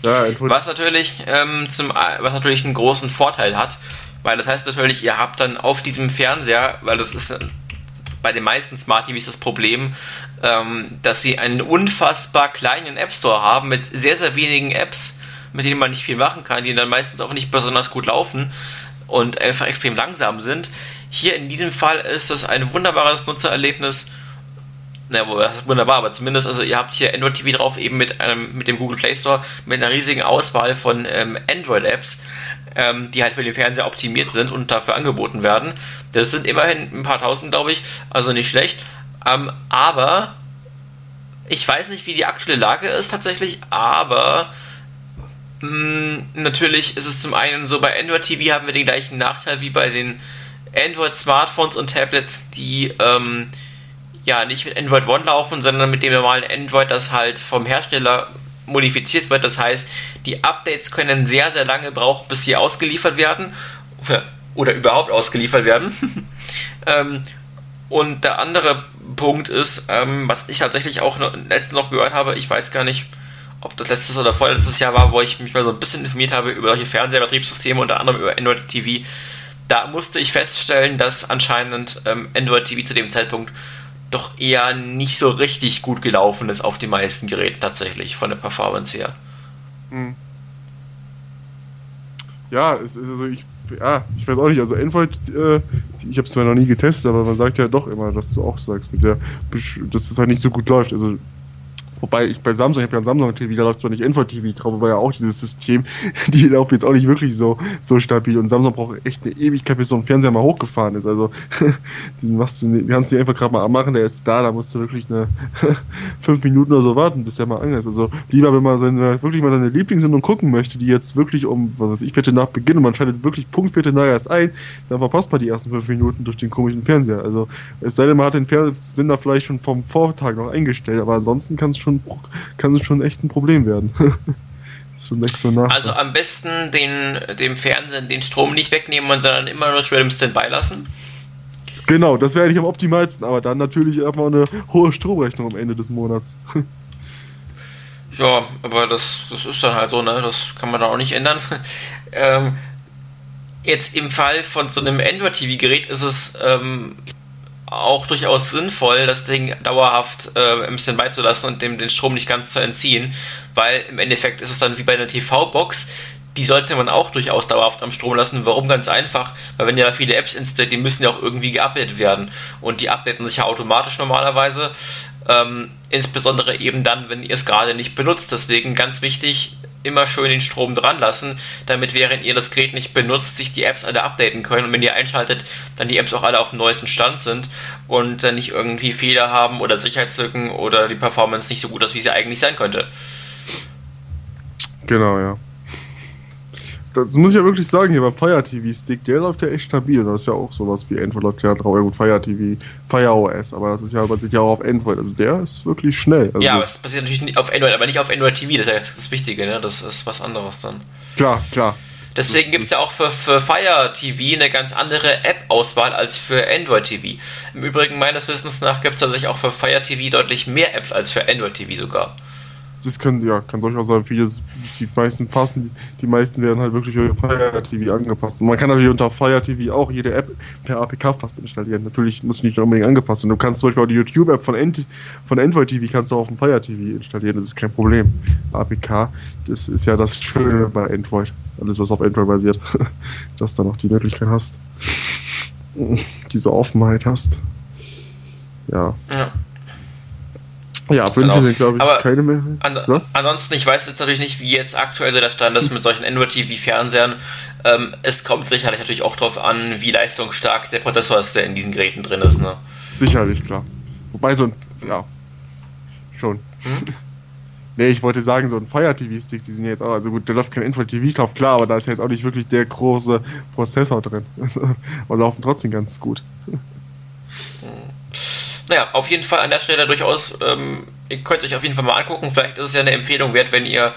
ja was natürlich ähm, zum, was natürlich einen großen Vorteil hat, weil das heißt natürlich, ihr habt dann auf diesem Fernseher, weil das ist bei den meisten Smart TVs das Problem, ähm, dass sie einen unfassbar kleinen App Store haben mit sehr, sehr wenigen Apps, mit denen man nicht viel machen kann, die dann meistens auch nicht besonders gut laufen und einfach extrem langsam sind. Hier in diesem Fall ist das ein wunderbares Nutzererlebnis. Na, das ist wunderbar, aber zumindest, also ihr habt hier Android TV drauf, eben mit einem, mit dem Google Play Store, mit einer riesigen Auswahl von ähm, Android-Apps ähm, die halt für den Fernseher optimiert sind und dafür angeboten werden. Das sind immerhin ein paar tausend, glaube ich, also nicht schlecht. Ähm, aber ich weiß nicht, wie die aktuelle Lage ist tatsächlich, aber mh, hm, natürlich ist es zum einen so, bei Android TV haben wir den gleichen Nachteil wie bei den Android Smartphones und Tablets, die ähm, ja nicht mit Android One laufen, sondern mit dem normalen Android, das halt vom Hersteller modifiziert wird. Das heißt, die Updates können sehr, sehr lange brauchen, bis sie ausgeliefert werden (laughs) oder überhaupt ausgeliefert werden. (laughs) ähm, und der andere Punkt ist, ähm, was ich tatsächlich auch noch, letztens noch gehört habe, ich weiß gar nicht, ob das letztes oder vorletztes Jahr war, wo ich mich mal so ein bisschen informiert habe über solche Fernseherbetriebssysteme, unter anderem über Android TV. Da musste ich feststellen, dass anscheinend ähm, Android TV zu dem Zeitpunkt doch eher nicht so richtig gut gelaufen ist auf den meisten Geräten tatsächlich, von der Performance her. Hm. Ja, es also ich, ja, ich weiß auch nicht, also Android, äh, ich habe es zwar noch nie getestet, aber man sagt ja doch immer, dass du auch sagst, mit der, dass es halt nicht so gut läuft. Also Wobei ich bei Samsung, ich habe ja Samsung TV, da läuft zwar nicht Android TV drauf, aber ja auch dieses System, (laughs) die laufen jetzt auch nicht wirklich so, so stabil. Und Samsung braucht echt eine Ewigkeit, bis so ein Fernseher mal hochgefahren ist. Also, (laughs) den machst du, kannst du einfach gerade mal anmachen, der ist da, da musst du wirklich eine (laughs) fünf Minuten oder so warten, bis der mal an ist. Also, lieber, wenn man seine, wirklich mal seine Lieblingssendung gucken möchte, die jetzt wirklich um, was weiß ich, Viertel nach Beginn und man schaltet wirklich Punkt Viertel nach erst ein, dann verpasst man die ersten fünf Minuten durch den komischen Fernseher. Also, es sei denn, man hat den Fernsehsender vielleicht schon vom Vortag noch eingestellt, aber ansonsten kann es schon schon, kann es schon echt ein Problem werden. (laughs) so. Also am besten den, dem Fernsehen den Strom nicht wegnehmen, sondern immer nur schwer im Standby lassen. Genau, das wäre eigentlich am optimalsten, aber dann natürlich erstmal eine hohe Stromrechnung am Ende des Monats. (laughs) Ja, aber das, das ist dann halt so, ne? Das kann man dann auch nicht ändern. (laughs) ähm, jetzt im Fall von so einem Android-TV-Gerät ist es ähm, auch durchaus sinnvoll, das Ding dauerhaft äh, im Standby zu lassen und dem den Strom nicht ganz zu entziehen, weil im Endeffekt ist es dann wie bei einer TV-Box, die sollte man auch durchaus dauerhaft am Strom lassen. Warum? Ganz einfach, weil wenn ja da viele Apps installiert, die müssen ja auch irgendwie geupdatet werden und die updaten sich ja automatisch normalerweise, ähm, insbesondere eben dann, wenn ihr es gerade nicht benutzt. Deswegen ganz wichtig, immer schön den Strom dran lassen, damit während ihr das Gerät nicht benutzt, sich die Apps alle updaten können und wenn ihr einschaltet, dann die Apps auch alle auf dem neuesten Stand sind und dann nicht irgendwie Fehler haben oder Sicherheitslücken oder die Performance nicht so gut ist, wie sie eigentlich sein könnte. Genau, ja das muss ich ja wirklich sagen, hier beim Fire TV Stick, der läuft ja echt stabil. Das ist ja auch sowas wie Android läuft ja drauf. Ja gut, Fire TV, Fire OS, aber das ist ja, basiert ja auch auf Android. Also der ist wirklich schnell. Also ja, aber es basiert natürlich nicht auf Android, aber nicht auf Android TV, das ist ja das Wichtige, ne? Das ist was anderes dann. Klar, klar. Deswegen gibt es ja auch für, für Fire TV eine ganz andere App-Auswahl als für Android TV. Im Übrigen, meines Wissens nach, gibt es tatsächlich auch für Fire TV deutlich mehr Apps als für Android TV sogar. Das kann, ja, kann durchaus sein, vieles, die meisten passen, die meisten werden halt wirklich über Fire TV angepasst. Und man kann natürlich unter Fire TV auch jede App per APK fast installieren. Natürlich muss nicht unbedingt angepasst sein. Du kannst zum Beispiel auch die YouTube-App von, Ent von Android TV kannst du auf dem Fire TV installieren, das ist kein Problem. APK, das ist ja das Schöne bei Android. Alles, was auf Android basiert, (laughs) dass du noch die Möglichkeit hast. Diese Offenheit hast. Ja. Ja. Ja, Wünsche Genau. sind, glaube ich, Aber keine mehr. An Was? Ansonsten, ich weiß jetzt natürlich nicht, wie jetzt aktuell so der Stand ist mit solchen Android-TV-Fernsehern. Ähm, es kommt sicherlich natürlich auch darauf an, wie leistungsstark der Prozessor ist, der in diesen Geräten drin ist. Ne? Sicherlich, klar. Wobei so ein, ja, schon. Hm? (laughs) Nee, ich wollte sagen, so ein Fire TV-Stick, die sind jetzt auch, also gut, der läuft kein Info TV drauf, klar, aber da ist jetzt auch nicht wirklich der große Prozessor drin. (laughs) Und laufen trotzdem ganz gut. Naja, auf jeden Fall an der Stelle durchaus, ähm, ihr könnt euch auf jeden Fall mal angucken. Vielleicht ist es ja eine Empfehlung wert, wenn ihr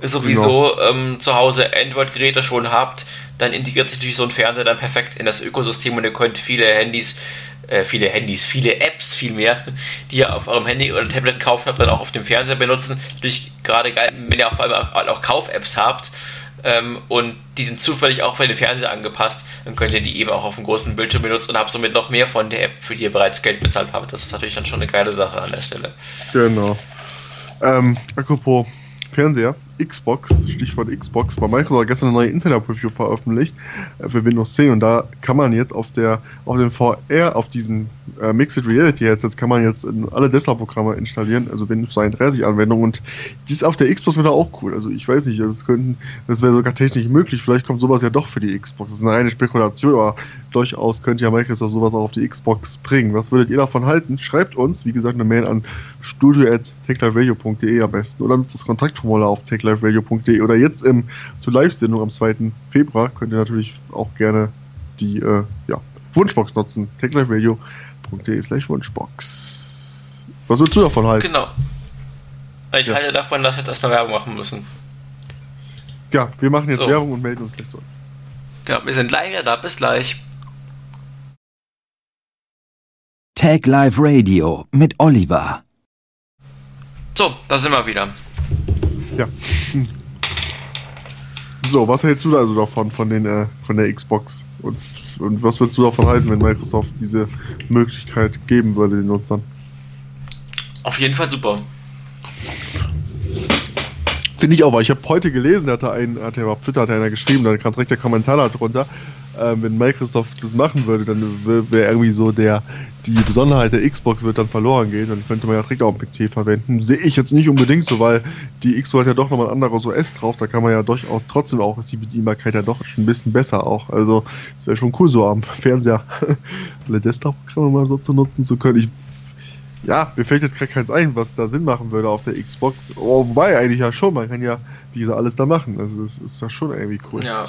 sowieso ähm, zu Hause Android-Geräte schon habt, dann integriert sich natürlich so ein Fernseher dann perfekt in das Ökosystem und ihr könnt viele Handys, äh, viele Handys, viele Apps vielmehr, (laughs) die ihr auf eurem Handy oder Tablet gekauft habt, dann auch auf dem Fernseher benutzen. Natürlich gerade geil, wenn ihr auf einmal auch Kauf-Apps habt ähm, und die sind zufällig auch für den Fernseher angepasst, dann könnt ihr die eben auch auf dem großen Bildschirm benutzen und habt somit noch mehr von der App, für die ihr bereits Geld bezahlt habt. Das ist natürlich dann schon eine geile Sache an der Stelle. Genau. Ähm, apropos Fernseher, Xbox, Stichwort Xbox. Bei Microsoft hat gestern eine neue Insider-Preview veröffentlicht äh, für Windows 10 und da kann man jetzt auf der auf den VR, auf diesen äh, Mixed Reality Headsets kann man jetzt in alle Desktop-Programme installieren, also Windows 32 Anwendungen und die ist auf der Xbox wieder auch cool. Also ich weiß nicht, das könnten, das wäre sogar technisch möglich. Vielleicht kommt sowas ja doch für die Xbox. Das ist eine reine Spekulation, aber durchaus könnte ja Microsoft sowas auch auf die Xbox bringen. Was würdet ihr davon halten? Schreibt uns, wie gesagt, eine Mail an studio.techliferadio.de am besten oder das Kontaktformular auf techliferadio.de oder jetzt im, zur Live-Sendung am 2. Februar könnt ihr natürlich auch gerne die äh, ja, Wunschbox nutzen. techliferadio.de slash Wunschbox. Was würdest du davon halten? Genau. Ich Ja. halte davon, dass wir jetzt erstmal Werbung machen müssen. Ja, wir machen jetzt So. Werbung und melden uns gleich zurück. Genau, wir sind live wieder da. Bis gleich. Tag Live Radio mit Oliver. So, da sind wir wieder. Ja. Hm. So, was hältst du da also davon, von, den, äh, von der Xbox? Und, und was würdest du davon halten, wenn Microsoft diese Möglichkeit geben würde den Nutzern? Auf jeden Fall super. Finde ich auch, weil ich habe heute gelesen, hat er einen, hat er auf Twitter hat einer geschrieben, da kam direkt der Kommentar da drunter, ähm, wenn Microsoft das machen würde, dann wäre irgendwie so der, die Besonderheit der Xbox wird dann verloren gehen, dann könnte man ja direkt auch am PC verwenden. Sehe ich jetzt nicht unbedingt so, weil die Xbox hat ja doch nochmal ein anderes OS drauf, da kann man ja durchaus trotzdem auch, ist die Bedienbarkeit ja doch schon ein bisschen besser auch. Also, wäre schon cool, so am Fernseher (laughs) alle Desktop-Programme mal so zu nutzen zu können. Ich ja, mir fällt jetzt gerade keins ein, was da Sinn machen würde auf der Xbox. Oh, wobei, eigentlich ja schon. Man kann ja, wie gesagt, alles da machen. Also, das ist ja schon irgendwie cool. Ja.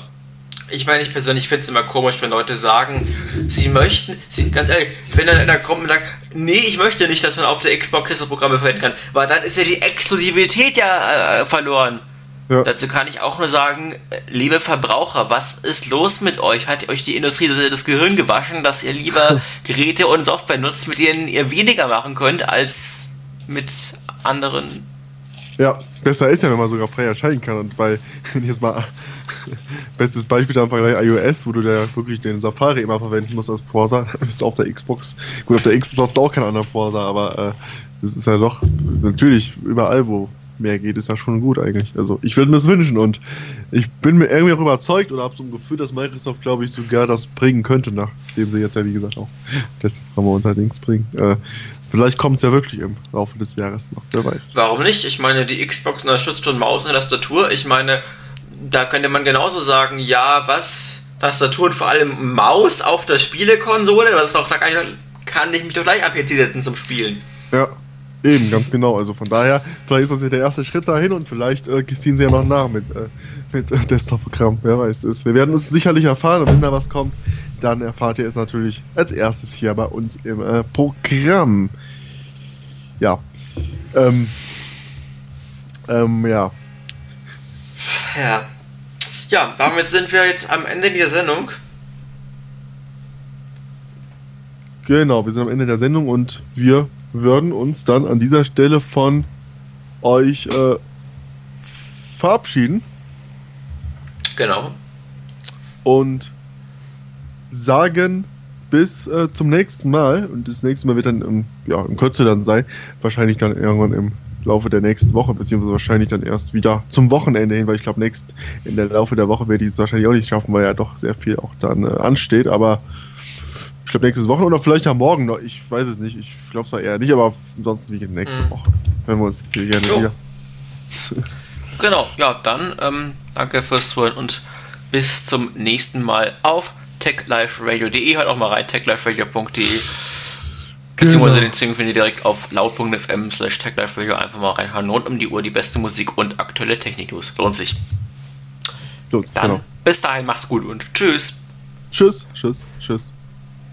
Ich meine, ich persönlich finde es immer komisch, wenn Leute sagen, sie möchten, sie, ganz ehrlich, wenn dann einer kommt und sagt, nee, ich möchte nicht, dass man auf der Xbox Programme verwenden kann, weil dann ist ja die Exklusivität ja äh, verloren. Ja. Dazu kann ich auch nur sagen, äh, liebe Verbraucher, was ist los mit euch? Hat euch die Industrie das Gehirn gewaschen, dass ihr lieber (laughs) Geräte und Software nutzt, mit denen ihr weniger machen könnt, als mit anderen? Ja, besser ist ja, wenn man sogar frei erscheinen kann. Und bei, (laughs) wenn ich jetzt mal, (laughs) bestes Beispiel am Vergleich iOS, wo du da wirklich den Safari immer verwenden musst als Browser, ist auf der Xbox. Gut, auf der Xbox hast du auch keinen anderen Browser, aber äh, das ist ja doch natürlich überall, wo mehr geht, ist ja schon gut eigentlich. Also ich würde mir das wünschen und ich bin mir irgendwie auch überzeugt oder habe so ein Gefühl, dass Microsoft, glaube ich, sogar das bringen könnte, nachdem sie jetzt ja, wie gesagt, auch das haben wir unter Dings bringen. Äh, vielleicht kommt es ja wirklich im Laufe des Jahres noch, wer weiß. Warum nicht? Ich meine, die Xbox unterstützt schon Maus und Tastatur. Ich meine, da könnte man genauso sagen, ja, was? Tastatur und vor allem Maus auf der Spielekonsole? Das ist doch, da kann ich, kann ich mich doch gleich am PC setzen zum Spielen. Ja, eben, ganz genau. Also von daher, vielleicht ist das ja der erste Schritt dahin und vielleicht äh, ziehen sie ja noch nach mit, äh, mit äh, Desktop-Programm. Wer weiß es. Wir werden es sicherlich erfahren und wenn da was kommt, dann erfahrt ihr es natürlich als erstes hier bei uns im äh, Programm. Ja. Ähm, ähm, ja. Ja. Ja, damit sind wir jetzt am Ende dieser Sendung. Genau, wir sind am Ende der Sendung und wir würden uns dann an dieser Stelle von euch äh, verabschieden. Genau. Und sagen bis äh, zum nächsten Mal. Und das nächste Mal wird dann im, ja, in Kürze dann sein. Wahrscheinlich dann irgendwann im Laufe der nächsten Woche, beziehungsweise wahrscheinlich dann erst wieder zum Wochenende hin, weil ich glaube, nächst in der Laufe der Woche werde ich es wahrscheinlich auch nicht schaffen, weil ja doch sehr viel auch dann äh, ansteht. Aber ich glaube, nächstes Woche oder vielleicht am Morgen noch. Ich weiß es nicht. Ich glaube es eher nicht, aber ansonsten wie nächste Mhm. Woche. Wenn wir uns hier gerne Jo. wieder. (laughs) Genau, ja, dann ähm, danke fürs Zuhören und bis zum nächsten Mal auf techliferadio.de. Hört auch mal rein, techliferadio.de. Beziehungsweise Genau. den Sing findet ihr direkt auf laut.fm slash techliferadio. Einfach mal reinhauen. Rund um die Uhr die beste Musik und aktuelle Technik-News. Lohnt sich. So, Dann genau. bis dahin, macht's gut und tschüss. Tschüss, tschüss, tschüss.